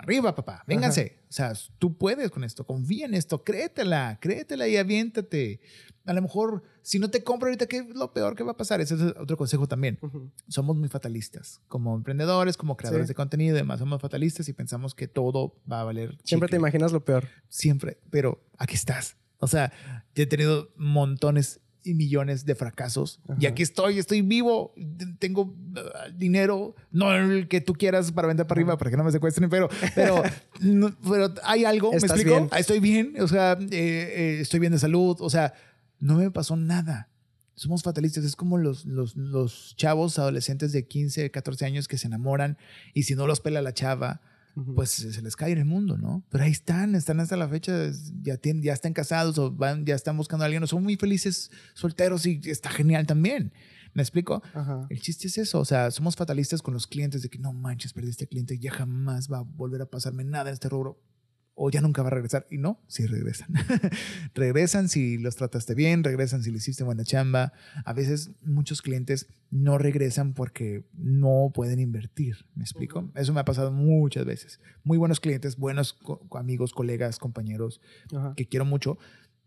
arriba, papá, vénganse. O sea, tú puedes con esto, confía en esto, créetela, créetela y aviéntate. A lo mejor, si no te compro ahorita, ¿qué es lo peor que va a pasar? Ese es otro consejo también somos muy fatalistas. Como emprendedores, como creadores Sí. de contenido y demás, somos fatalistas y pensamos que todo va a valer. Siempre te imaginas lo peor. Siempre, pero aquí estás. O sea, yo he tenido montones y millones de fracasos y Ajá. aquí estoy, estoy vivo, tengo uh, dinero, no el que tú quieras para vender para arriba, para que no me secuestren, pero, pero, no- pero hay algo, ¿me explico? bien. Ah, Estoy bien, o sea, eh, eh, estoy bien de salud, o sea, no me pasó nada. Somos fatalistas, es como los, los, los chavos adolescentes de 15, 14 años que se enamoran y si no los pela la chava, Pues se les cae en el mundo, ¿no? Pero ahí están, están hasta la fecha, ya, tienen, ya están casados o van, ya están buscando a alguien, o son muy felices solteros y está genial también. ¿Me explico? Ajá. El chiste es eso, o sea, somos fatalistas con los clientes de que no manches, perdí este cliente, ya jamás va a volver a pasarme nada en este rubro. O ya nunca va a regresar. Y no, sí regresan. regresan si los trataste bien, regresan si le hiciste buena chamba. A veces muchos clientes no regresan porque no pueden invertir. ¿Me explico? Eso me ha pasado muchas veces. Muy buenos clientes, buenos co- amigos, colegas, compañeros que quiero mucho,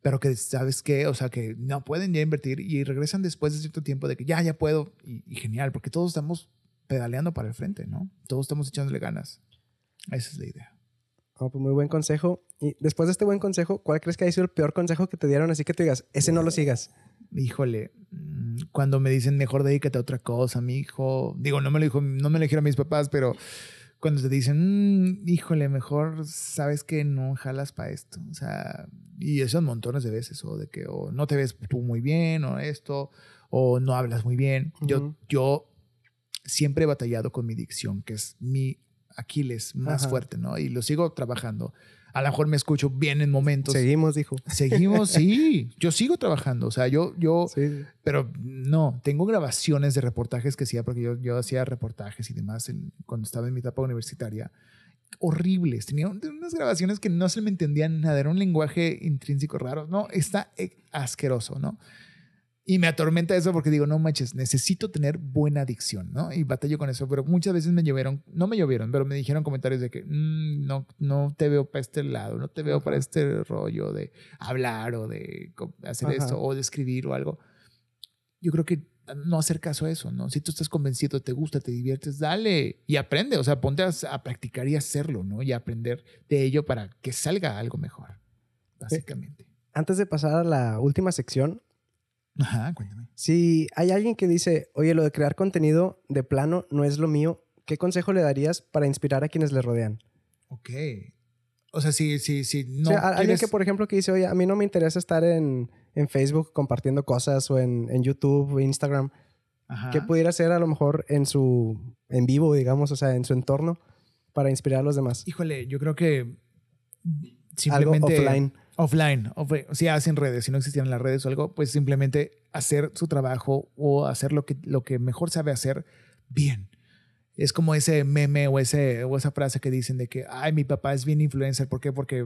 pero que sabes qué, o sea, que no pueden ya invertir y regresan después de cierto tiempo de que ya, ya puedo y, y genial, porque todos estamos pedaleando para el frente, ¿no? Todos estamos echándole ganas. Esa es la idea. Oh, pues muy buen consejo. Y después de este buen consejo, ¿cuál crees que ha sido el peor consejo que te dieron? Así que tú digas, ese no lo sigas. Híjole, mm, cuando me dicen mejor dedícate a otra cosa, mi hijo, digo, no me lo dijo, no me lo dijeron mis papás, pero cuando te dicen, "Mm, híjole, mejor sabes que no jalas para esto, o sea, y eso montones de veces, o de que o no te ves tú muy bien, o esto, o no hablas muy bien. Yo, yo siempre he batallado con mi dicción, que es mi Aquiles más Ajá. fuerte, ¿no? Y lo sigo trabajando. A lo mejor me escucho bien en momentos. Seguimos, dijo. Seguimos, sí. Yo sigo trabajando. O sea, yo, yo, Sí. pero no, tengo grabaciones de reportajes que hacía, porque yo, yo hacía reportajes y demás en- cuando estaba en mi etapa universitaria. Horribles. Tenía un- unas grabaciones que no se me entendían nada. Era un lenguaje intrínseco raro. No, está eh, asqueroso, ¿no? Y me atormenta eso porque digo, no manches, necesito tener buena dicción, ¿no? Y batallo con eso, pero muchas veces me llovieron, no me llovieron, pero me dijeron comentarios de que "Mm, no, no te veo para este lado, no te veo para este rollo de hablar o de hacer Ajá. esto o de escribir o algo. Yo creo que no hacer caso a eso, ¿no? Si tú estás convencido, te gusta, te diviertes, dale y aprende, o sea, ponte a, a practicar y hacerlo, ¿no? Y aprender de ello para que salga algo mejor, básicamente. Antes de pasar a la última sección, Ajá, cuéntame. Si hay alguien que dice, oye, lo de crear contenido de plano no es lo mío, ¿qué consejo le darías para inspirar a quienes le rodean? Ok. O sea, si, si, si no. o sea, a- alguien quieres- que, por ejemplo, que dice, oye, a mí no me interesa estar en, en Facebook compartiendo cosas o en, en YouTube o Instagram. Ajá. ¿Qué pudiera hacer a lo mejor en su, en vivo, digamos, o sea, en su entorno para inspirar a los demás? Híjole, yo creo que Algo simplemente offline. offline, off- si hacen redes, si no existieran las redes o algo, pues simplemente hacer su trabajo o hacer lo que, lo que mejor sabe hacer bien. Es como ese meme o, ese, o esa frase que dicen de que, ay, mi papá es bien influencer. ¿Por qué? Porque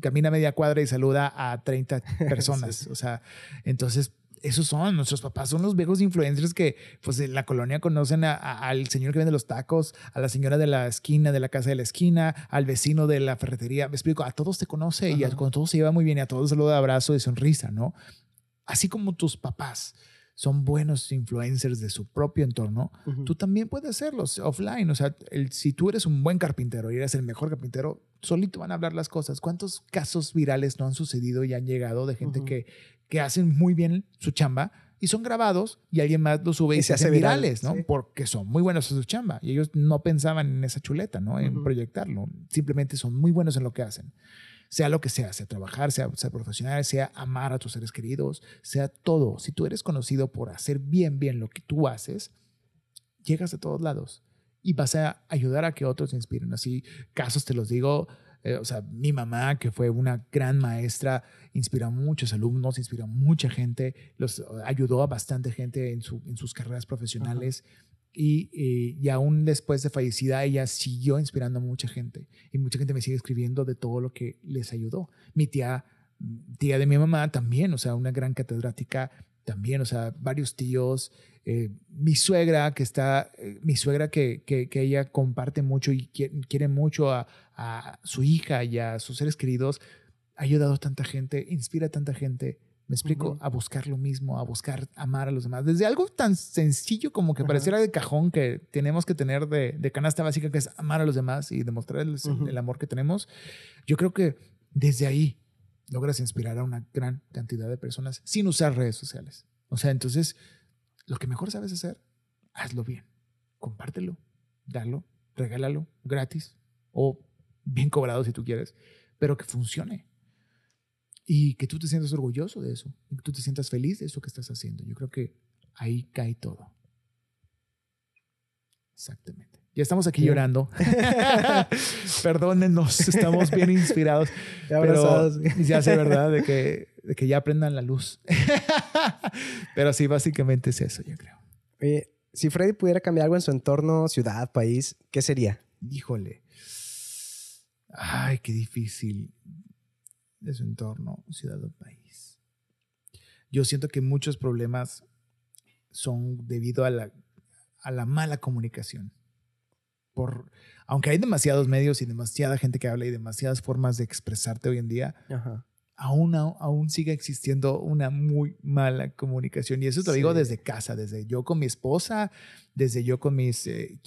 camina media cuadra y saluda a 30 personas. O sea, entonces, esos son nuestros papás, son los viejos influencers que, pues, en la colonia conocen a- a- al señor que vende los tacos, a la señora de la esquina, de la casa de la esquina, al vecino de la ferretería. Me explico, a todos te conoce y a- con todos se lleva muy bien y a todos saluda de abrazo y sonrisa, ¿no? Así como tus papás son buenos influencers de su propio entorno, tú también puedes hacerlos offline. O sea, el- si tú eres un buen carpintero y eres el mejor carpintero, solito van a hablar las cosas. ¿Cuántos casos virales no han sucedido y han llegado de gente que, que hacen muy bien su chamba y son grabados y alguien más los sube y, Y se, se hacen hace viral, virales, ¿no? sí. Porque son muy buenos en su chamba y ellos no pensaban en esa chuleta, ¿no? En proyectarlo. Simplemente son muy buenos en lo que hacen sea lo que sea, sea trabajar, sea ser profesional, sea amar a tus seres queridos, sea todo. Si tú eres conocido por hacer bien, bien lo que tú haces, llegas a todos lados y vas a ayudar a que otros se inspiren. Así, casos te los digo, eh, o sea, mi mamá, que fue una gran maestra, inspiró a muchos alumnos, inspiró a mucha gente, los ayudó a bastante gente en, su, en sus carreras profesionales. Y, y, y aún después de fallecida, ella siguió inspirando a mucha gente. Y mucha gente me sigue escribiendo de todo lo que les ayudó. Mi tía, tía de mi mamá también, o sea, una gran catedrática también, o sea, varios tíos. Eh, mi suegra, que está, eh, mi suegra que, que, que, ella comparte mucho y quiere, quiere mucho a, a, su hija y a sus seres queridos, ha ayudado a tanta gente, inspira a tanta gente. Me explico, uh -huh. a buscar lo mismo, a buscar amar a los demás. Desde algo tan sencillo como que uh -huh. pareciera de cajón que tenemos que tener de, de, canasta básica, que es amar a los demás y demostrarles uh -huh. el, el amor que tenemos. Yo creo que desde ahí logras inspirar a una gran cantidad de personas sin usar redes sociales. O sea, entonces, lo que mejor sabes hacer, hazlo bien. Compártelo, dalo, regálalo gratis o bien cobrado si tú quieres, pero que funcione. Y que tú te sientas orgulloso de eso, y que tú te sientas feliz de eso que estás haciendo. Yo creo que ahí cae todo. Exactamente. Ya estamos aquí llorando. Perdónennos, estamos bien inspirados. Ya abrazados. Pero ya sé, ¿verdad? De que, de que ya aprendan la luz. pero sí, básicamente es eso, yo creo. Oye, si Freddy pudiera cambiar algo en su entorno, ciudad, país, ¿qué sería? Híjole. Ay, qué difícil. De su entorno, ciudad o país. Yo siento que muchos problemas son debido a la, a la mala comunicación por, aunque hay demasiados medios y demasiada gente que habla y demasiadas formas de expresarte hoy en día, Ajá. Aún, aún sigue existiendo una muy mala comunicación. Y eso te lo sí. digo desde casa, desde yo con mi esposa, desde yo con, mis, eh,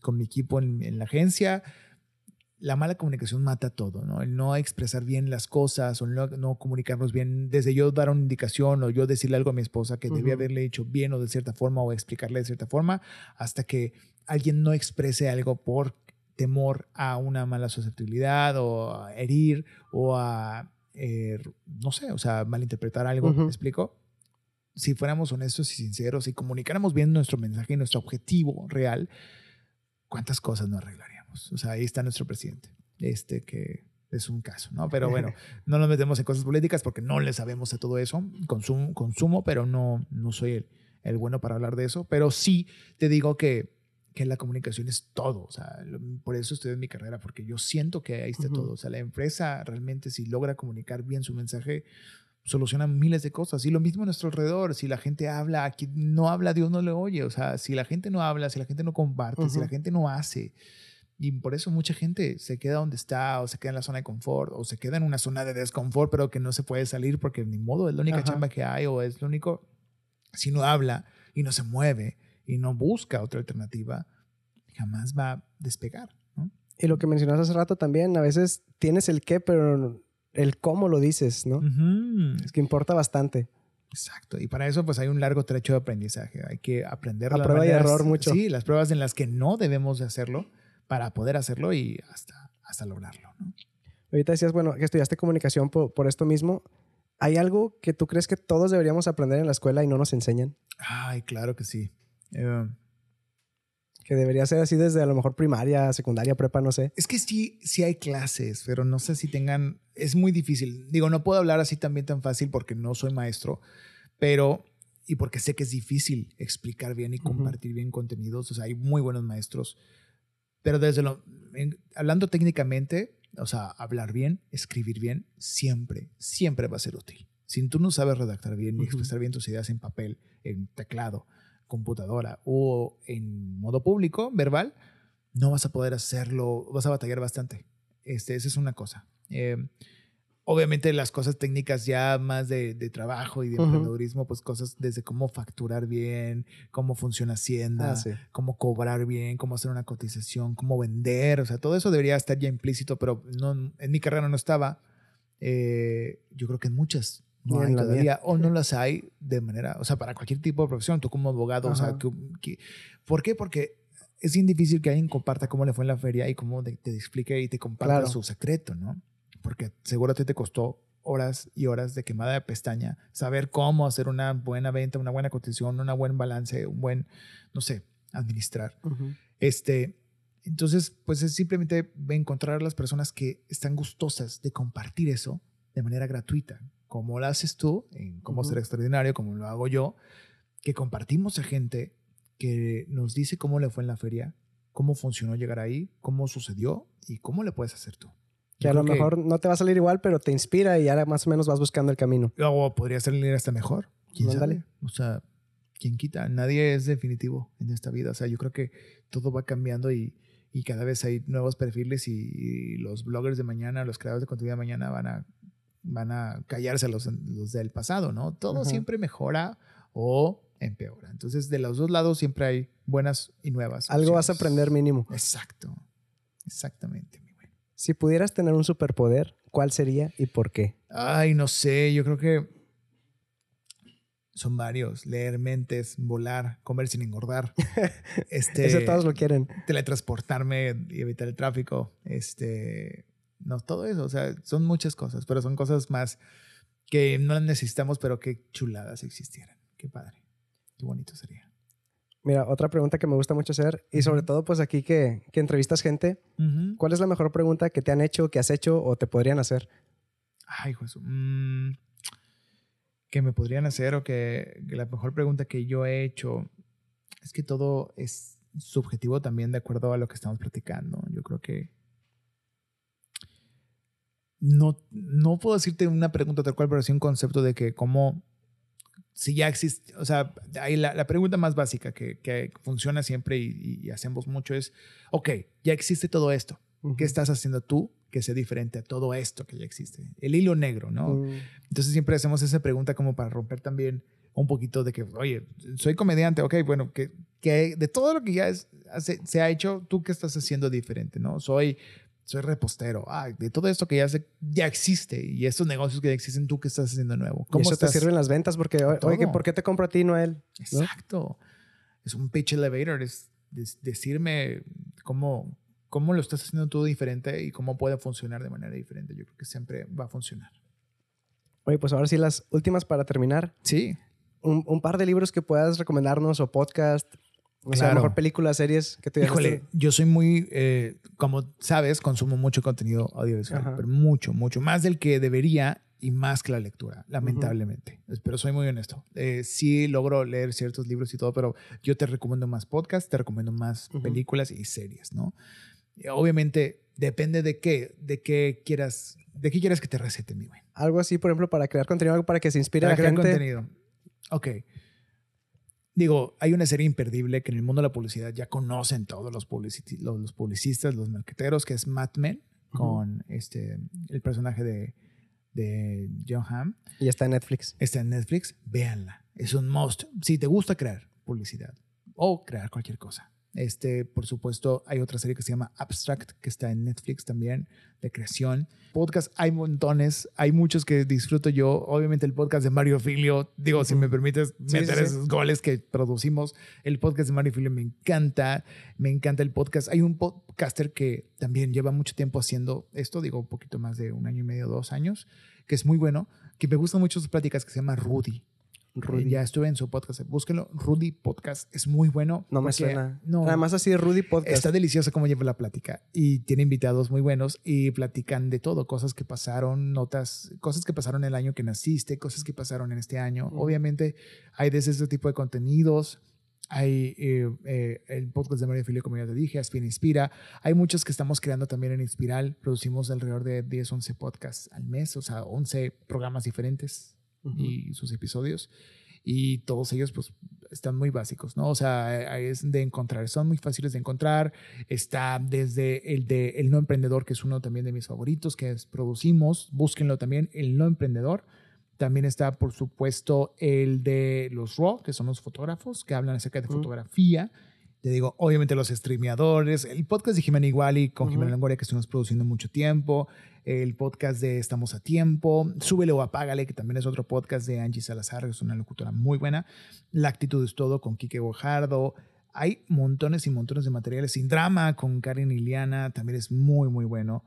con mi equipo en, en, la agencia. La mala comunicación mata todo, ¿no? El no expresar bien las cosas o no, no comunicarnos bien, desde yo dar una indicación o yo decirle algo a mi esposa que uh -huh. debía haberle dicho bien o de cierta forma o explicarle de cierta forma, hasta que alguien no exprese algo por temor a una mala susceptibilidad o a herir o a, eh, no sé, o sea, malinterpretar algo, uh -huh. ¿me explico? Si fuéramos honestos y sinceros y comunicáramos bien nuestro mensaje y nuestro objetivo real, ¿cuántas cosas no arreglaríamos? O sea, ahí está nuestro presidente, este que es un caso, ¿no? Pero bueno, no nos metemos en cosas políticas porque no le sabemos de todo eso, consumo, consumo pero no, no soy el, el bueno para hablar de eso, pero sí te digo que que la comunicación es todo. O sea, por eso estoy en mi carrera, porque yo siento que ahí está uh -huh. todo. O sea, la empresa realmente si logra comunicar bien su mensaje, soluciona miles de cosas. Y lo mismo a nuestro alrededor. Si la gente habla, aquí no habla, Dios no le oye. O sea, si la gente no habla, si la gente no comparte, uh -huh. si la gente no hace. Y por eso mucha gente se queda donde está, o se queda en la zona de confort, o se queda en una zona de desconfort, pero que no se puede salir porque ni modo, es la única -huh. chamba que hay, o es lo único. Si no habla y no se mueve, y no busca otra alternativa, jamás va a despegar. ¿no? Y lo que mencionaste hace rato también, a veces tienes el qué, pero el cómo lo dices, ¿no? Uh -huh. Es que importa bastante. Exacto. Y para eso, pues hay un largo trecho de aprendizaje. Hay que aprender A prueba y maneras- error mucho. Sí, las pruebas en las que no debemos de hacerlo para poder hacerlo y hasta, hasta lograrlo. ¿no? Ahorita decías, bueno, que estudiaste comunicación por, por esto mismo. ¿Hay algo que tú crees que todos deberíamos aprender en la escuela y no nos enseñan? Ay, claro que sí. Eh, Que debería ser así desde a lo mejor primaria, secundaria, prepa, no sé. Es que sí, sí hay clases, pero no sé si tengan. Es muy difícil. Digo, no puedo hablar así también tan fácil porque no soy maestro, pero. Y porque sé que es difícil explicar bien y compartir bien contenidos. O sea, hay muy buenos maestros. Pero desde lo. en- hablando técnicamente, o sea, hablar bien, escribir bien, siempre, siempre va a ser útil. Si tú no sabes redactar bien y Ujú. expresar bien tus ideas en papel, en teclado, computadora o en modo público, verbal, no vas a poder hacerlo, vas a batallar bastante. Este, esa es una cosa. Eh, obviamente las cosas técnicas ya más de, de trabajo y de emprendedurismo, pues cosas desde cómo facturar bien, cómo funciona Hacienda, Ah, sí. cómo cobrar bien, cómo hacer una cotización, cómo vender, o sea, todo eso debería estar ya implícito, pero no, en mi carrera no estaba. Eh, yo creo que en muchas no hay mía. todavía, o no las hay de manera, o sea, para cualquier tipo de profesión, tú como abogado, o sea, que, que- ¿por qué? Porque es bien difícil que alguien comparta cómo le fue en la feria y cómo te, te explique y te comparta Claro. su secreto, ¿no? Porque seguro a ti te costó horas y horas de quemada de pestaña saber cómo hacer una buena venta, una buena cotización, un buen balance, un buen, no sé, administrar. Este, entonces, pues es simplemente encontrar a las personas que están gustosas de compartir eso de manera gratuita, como lo haces tú en Cómo. Ser Extraordinario, como lo hago yo, que compartimos a gente que nos dice cómo le fue en la feria, cómo funcionó llegar ahí, cómo sucedió y cómo le puedes hacer tú. Que Yo a lo mejor no te va a salir igual, pero te inspira y ahora más o menos vas buscando el camino. O podría salir hasta mejor. ¿Quién sabe? O sea, ¿quién quita? Nadie es definitivo en esta vida. O sea, yo creo que todo va cambiando y, y cada vez hay nuevos perfiles y, y los bloggers de mañana, los creadores de contenido de mañana van a, van a callarse los, los del pasado, ¿no? Todo Ajá. siempre mejora o empeora. Entonces, de los dos lados siempre hay buenas y nuevas. Algo vas a aprender mínimo. Exacto. Exactamente. Si pudieras tener un superpoder, ¿cuál sería y por qué? Ay, no sé, yo creo que son varios. Leer mentes, volar, comer sin engordar. este, Ese todos lo quieren. teletransportarme y evitar el tráfico. Este, no, todo eso. O sea, son muchas cosas, pero son cosas más que no las necesitamos, pero qué chuladas existieran. Qué padre. Qué bonito sería. Mira, otra pregunta que me gusta mucho hacer, y sobre todo pues aquí que, que entrevistas gente. ¿cuál es la mejor pregunta que te han hecho, que has hecho o te podrían hacer? Ay, Jesús. Mm, que me podrían hacer o que, que la mejor pregunta que yo he hecho es que todo es subjetivo también de acuerdo a lo que estamos platicando. Yo creo que no, no puedo decirte una pregunta tal cual, pero sí un concepto de que cómo, si ya existe, o sea, ahí la, la pregunta más básica que, que funciona siempre y, y hacemos mucho es, ok, ya existe todo esto. ¿Qué estás haciendo tú que sea diferente a todo esto que ya existe? El hilo negro, ¿no? Mm, Entonces siempre hacemos esa pregunta como para romper también un poquito de que, oye, soy comediante, ok, bueno, que, que de todo lo que ya es- hace- se ha hecho, ¿tú qué estás haciendo diferente, no? Soy, soy repostero, ah, de todo esto que ya, se, ya existe y estos negocios que ya existen, ¿tú qué estás haciendo nuevo? Y eso estás? te sirve en las ventas porque, o- oye. ¿por qué te compro a ti, no a él? ¿no? Exacto. Es un pitch elevator, es, es decirme cómo, cómo lo estás haciendo tú diferente y cómo puede funcionar de manera diferente. Yo creo que siempre va a funcionar. Oye, pues ahora sí, las últimas para terminar. Sí. Un, un par de libros que puedas recomendarnos o podcast, o sea, a lo Claro. mejor películas, series que digas, Híjole, "Esto- yo soy muy, eh, como sabes, consumo mucho contenido audiovisual, Ajá. pero mucho, mucho, más del que debería y más que la lectura, lamentablemente. Pero soy muy honesto. Eh, sí logro leer ciertos libros y todo, pero yo te recomiendo más podcasts, te recomiendo más películas y series, ¿no? Y Obviamente depende de qué, de qué quieras, de qué quieras que te recete, mi güey. Algo así, por ejemplo, para crear contenido, algo para que se inspire Para a la crear gente. contenido. Ok. Digo, hay una serie imperdible que en el mundo de la publicidad ya conocen todos los, publiciti- los, los publicistas, los marqueteros, que es Mad Men, con este, el personaje de, de John Hamm. Y está en Netflix. Está en Netflix, véanla. Es un must. Si te gusta crear publicidad o crear cualquier cosa, Este, por supuesto, hay otra serie que se llama Abstract, que está en Netflix también, de creación. Podcast hay montones, hay muchos que disfruto yo. Obviamente el podcast de Mario Filio, digo, si me permites meter esos goles que producimos, el podcast de Mario Filio me encanta, me encanta el podcast. Hay un podcaster que también lleva mucho tiempo haciendo esto, digo, un poquito más de un año y medio, dos años, que es muy bueno, que me gustan mucho sus pláticas, que se llama Rudy. Rudy. Ya estuve en su podcast. Búsquenlo. Rudy Podcast. Es muy bueno. No me suena. No, Además, así de Rudy Podcast. Está delicioso cómo lleva la plática. Y tiene invitados muy buenos y platican de todo. Cosas que pasaron, notas, cosas que pasaron el año que naciste, cosas que pasaron en este año. Obviamente, hay de ese tipo de contenidos. Hay eh, eh, el podcast de Mario Filio, como ya te dije, Aspin Inspira. Hay muchos que estamos creando también en Inspiral. Producimos alrededor de 10, 11 podcasts al mes, o sea, 11 programas diferentes y sus episodios. Y todos ellos, pues, están muy básicos, ¿no? O sea, es de encontrar, son muy fáciles de encontrar. Está desde el de El No Emprendedor, que es uno también de mis favoritos, que es producimos, búsquenlo también, El No Emprendedor. También está, por supuesto, el de los RAW, que son los fotógrafos, que hablan acerca de fotografía. Te digo, obviamente los streameadores, el podcast de Jimena Iguali con Jimena Longoria que estuvimos produciendo mucho tiempo, el podcast de Estamos a Tiempo, Súbele o Apágale, que también es otro podcast de Angie Salazar, que es una locutora muy buena, La Actitud es Todo con Quique Guajardo, hay montones y montones de materiales, Sin Drama con Karen Iliana, también es muy, muy bueno.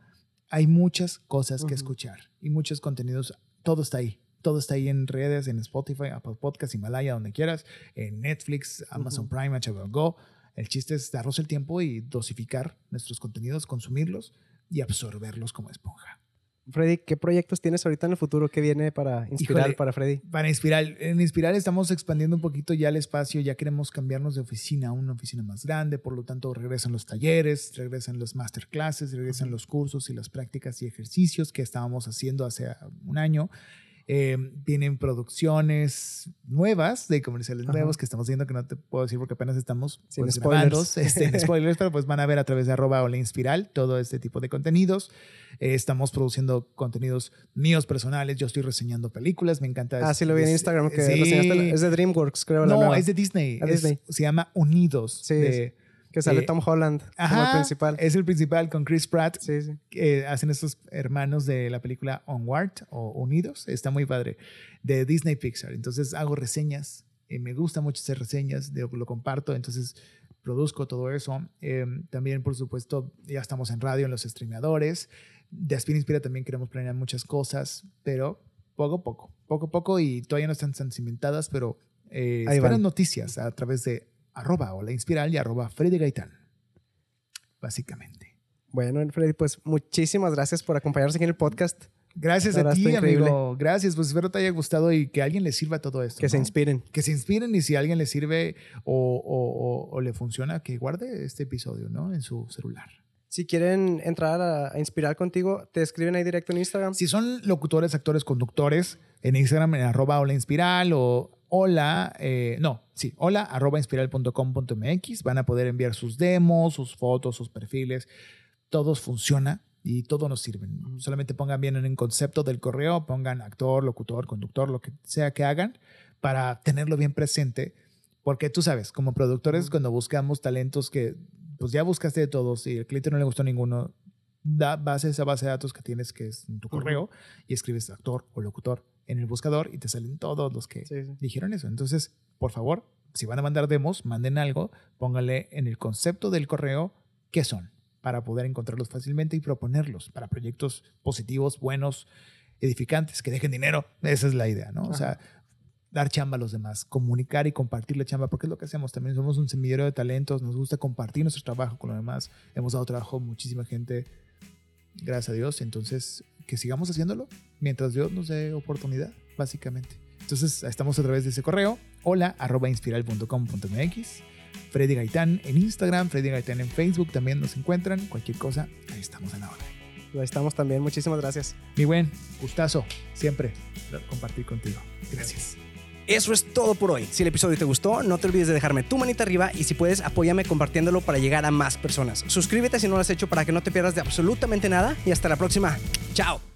Hay muchas cosas que escuchar y muchos contenidos, todo está ahí. Todo está ahí en redes, en Spotify, Apple Podcasts, Himalaya, donde quieras, en Netflix, Amazon Prime, HBO Go. El chiste es darnos el tiempo y dosificar nuestros contenidos, consumirlos y absorberlos como esponja. Freddy, ¿qué proyectos tienes ahorita en el futuro? ¿Qué viene para inspirar para Freddy? Para inspirar, en Inspiral estamos expandiendo un poquito ya el espacio, ya queremos cambiarnos de oficina a una oficina más grande, por lo tanto regresan los talleres, regresan los masterclasses, regresan los cursos y las prácticas y ejercicios que estábamos haciendo hace un año eh, vienen producciones nuevas de comerciales nuevos que estamos viendo que no te puedo decir porque apenas estamos sin pues, spoilers. Este, spoilers, pero pues van a ver a través de arroba o la inspiral todo este tipo de contenidos. Eh, estamos produciendo contenidos míos personales. Yo estoy reseñando películas. Me encanta. Ah, sí, lo vi en Instagram. Que es de DreamWorks, creo. No, es de Disney. Se llama Unidos. Sí. Que sale eh, Tom Holland como el principal. Es el principal con Chris Pratt. Sí, sí. Que hacen estos hermanos de la película Onward o Unidos. Está muy padre. De Disney Pixar. Entonces hago reseñas. y me gusta mucho hacer reseñas. De, lo comparto. Entonces produzco todo eso. Em, también, por supuesto, ya estamos en radio, en los streameadores. De Aspin Inspira también queremos planear muchas cosas. Pero poco a poco. Poco a poco. Y todavía no están tan cimentadas. Pero eh, esperan noticias a través de arroba o la inspiral y arroba Freddy Gaitán. Básicamente. Bueno, Freddy, pues muchísimas gracias por acompañarnos aquí en el podcast. Gracias a ti, amigo. Gracias. Pues espero te haya gustado y que a alguien le sirva todo esto. Que se inspiren. Que se inspiren y si a alguien le sirve o, le funciona, que guarde este episodio ¿no? en su celular. Si quieren entrar a, a, inspirar contigo, te escriben ahí directo en Instagram. Si son locutores, actores, conductores, en Instagram en arroba o la inspiral o hola, eh, no, sí, hola arroba inspiral.com.mx. Van a poder enviar sus demos, sus fotos, sus perfiles. Todo funciona y todo nos sirve. Solamente pongan bien en el concepto del correo, pongan actor, locutor, conductor, lo que sea que hagan, para tenerlo bien presente. Porque tú sabes, como productores, cuando buscamos talentos que, pues ya buscaste de todos y el cliente no le gustó ninguno, da base esa base de datos que tienes que es en tu correo y escribes actor o locutor en el buscador y te salen todos los que dijeron eso. Entonces, por favor, si van a mandar demos, manden algo, pónganle en el concepto del correo qué son para poder encontrarlos fácilmente y proponerlos para proyectos positivos, buenos, edificantes, que dejen dinero. Esa es la idea, ¿no? O sea, dar chamba a los demás, comunicar y compartir la chamba, porque es lo que hacemos. También somos un semillero de talentos, nos gusta compartir nuestro trabajo con los demás. Hemos dado trabajo a muchísima gente, gracias a Dios. Entonces, que sigamos haciéndolo mientras Dios nos dé oportunidad, básicamente. Entonces, estamos a través de ese correo, hola arroba inspiral.com.mx. Freddy Gaitán en Instagram, Freddy Gaitán en Facebook, también nos encuentran. Cualquier cosa, ahí estamos en la hora. Ahí estamos también. Muchísimas gracias. Mi buen, gustazo, siempre compartir contigo. Gracias. Eso es todo por hoy. Si el episodio te gustó, no te olvides de dejarme tu manita arriba y si puedes, apóyame compartiéndolo para llegar a más personas. Suscríbete si no lo has hecho para que no te pierdas de absolutamente nada y hasta la próxima. Chao.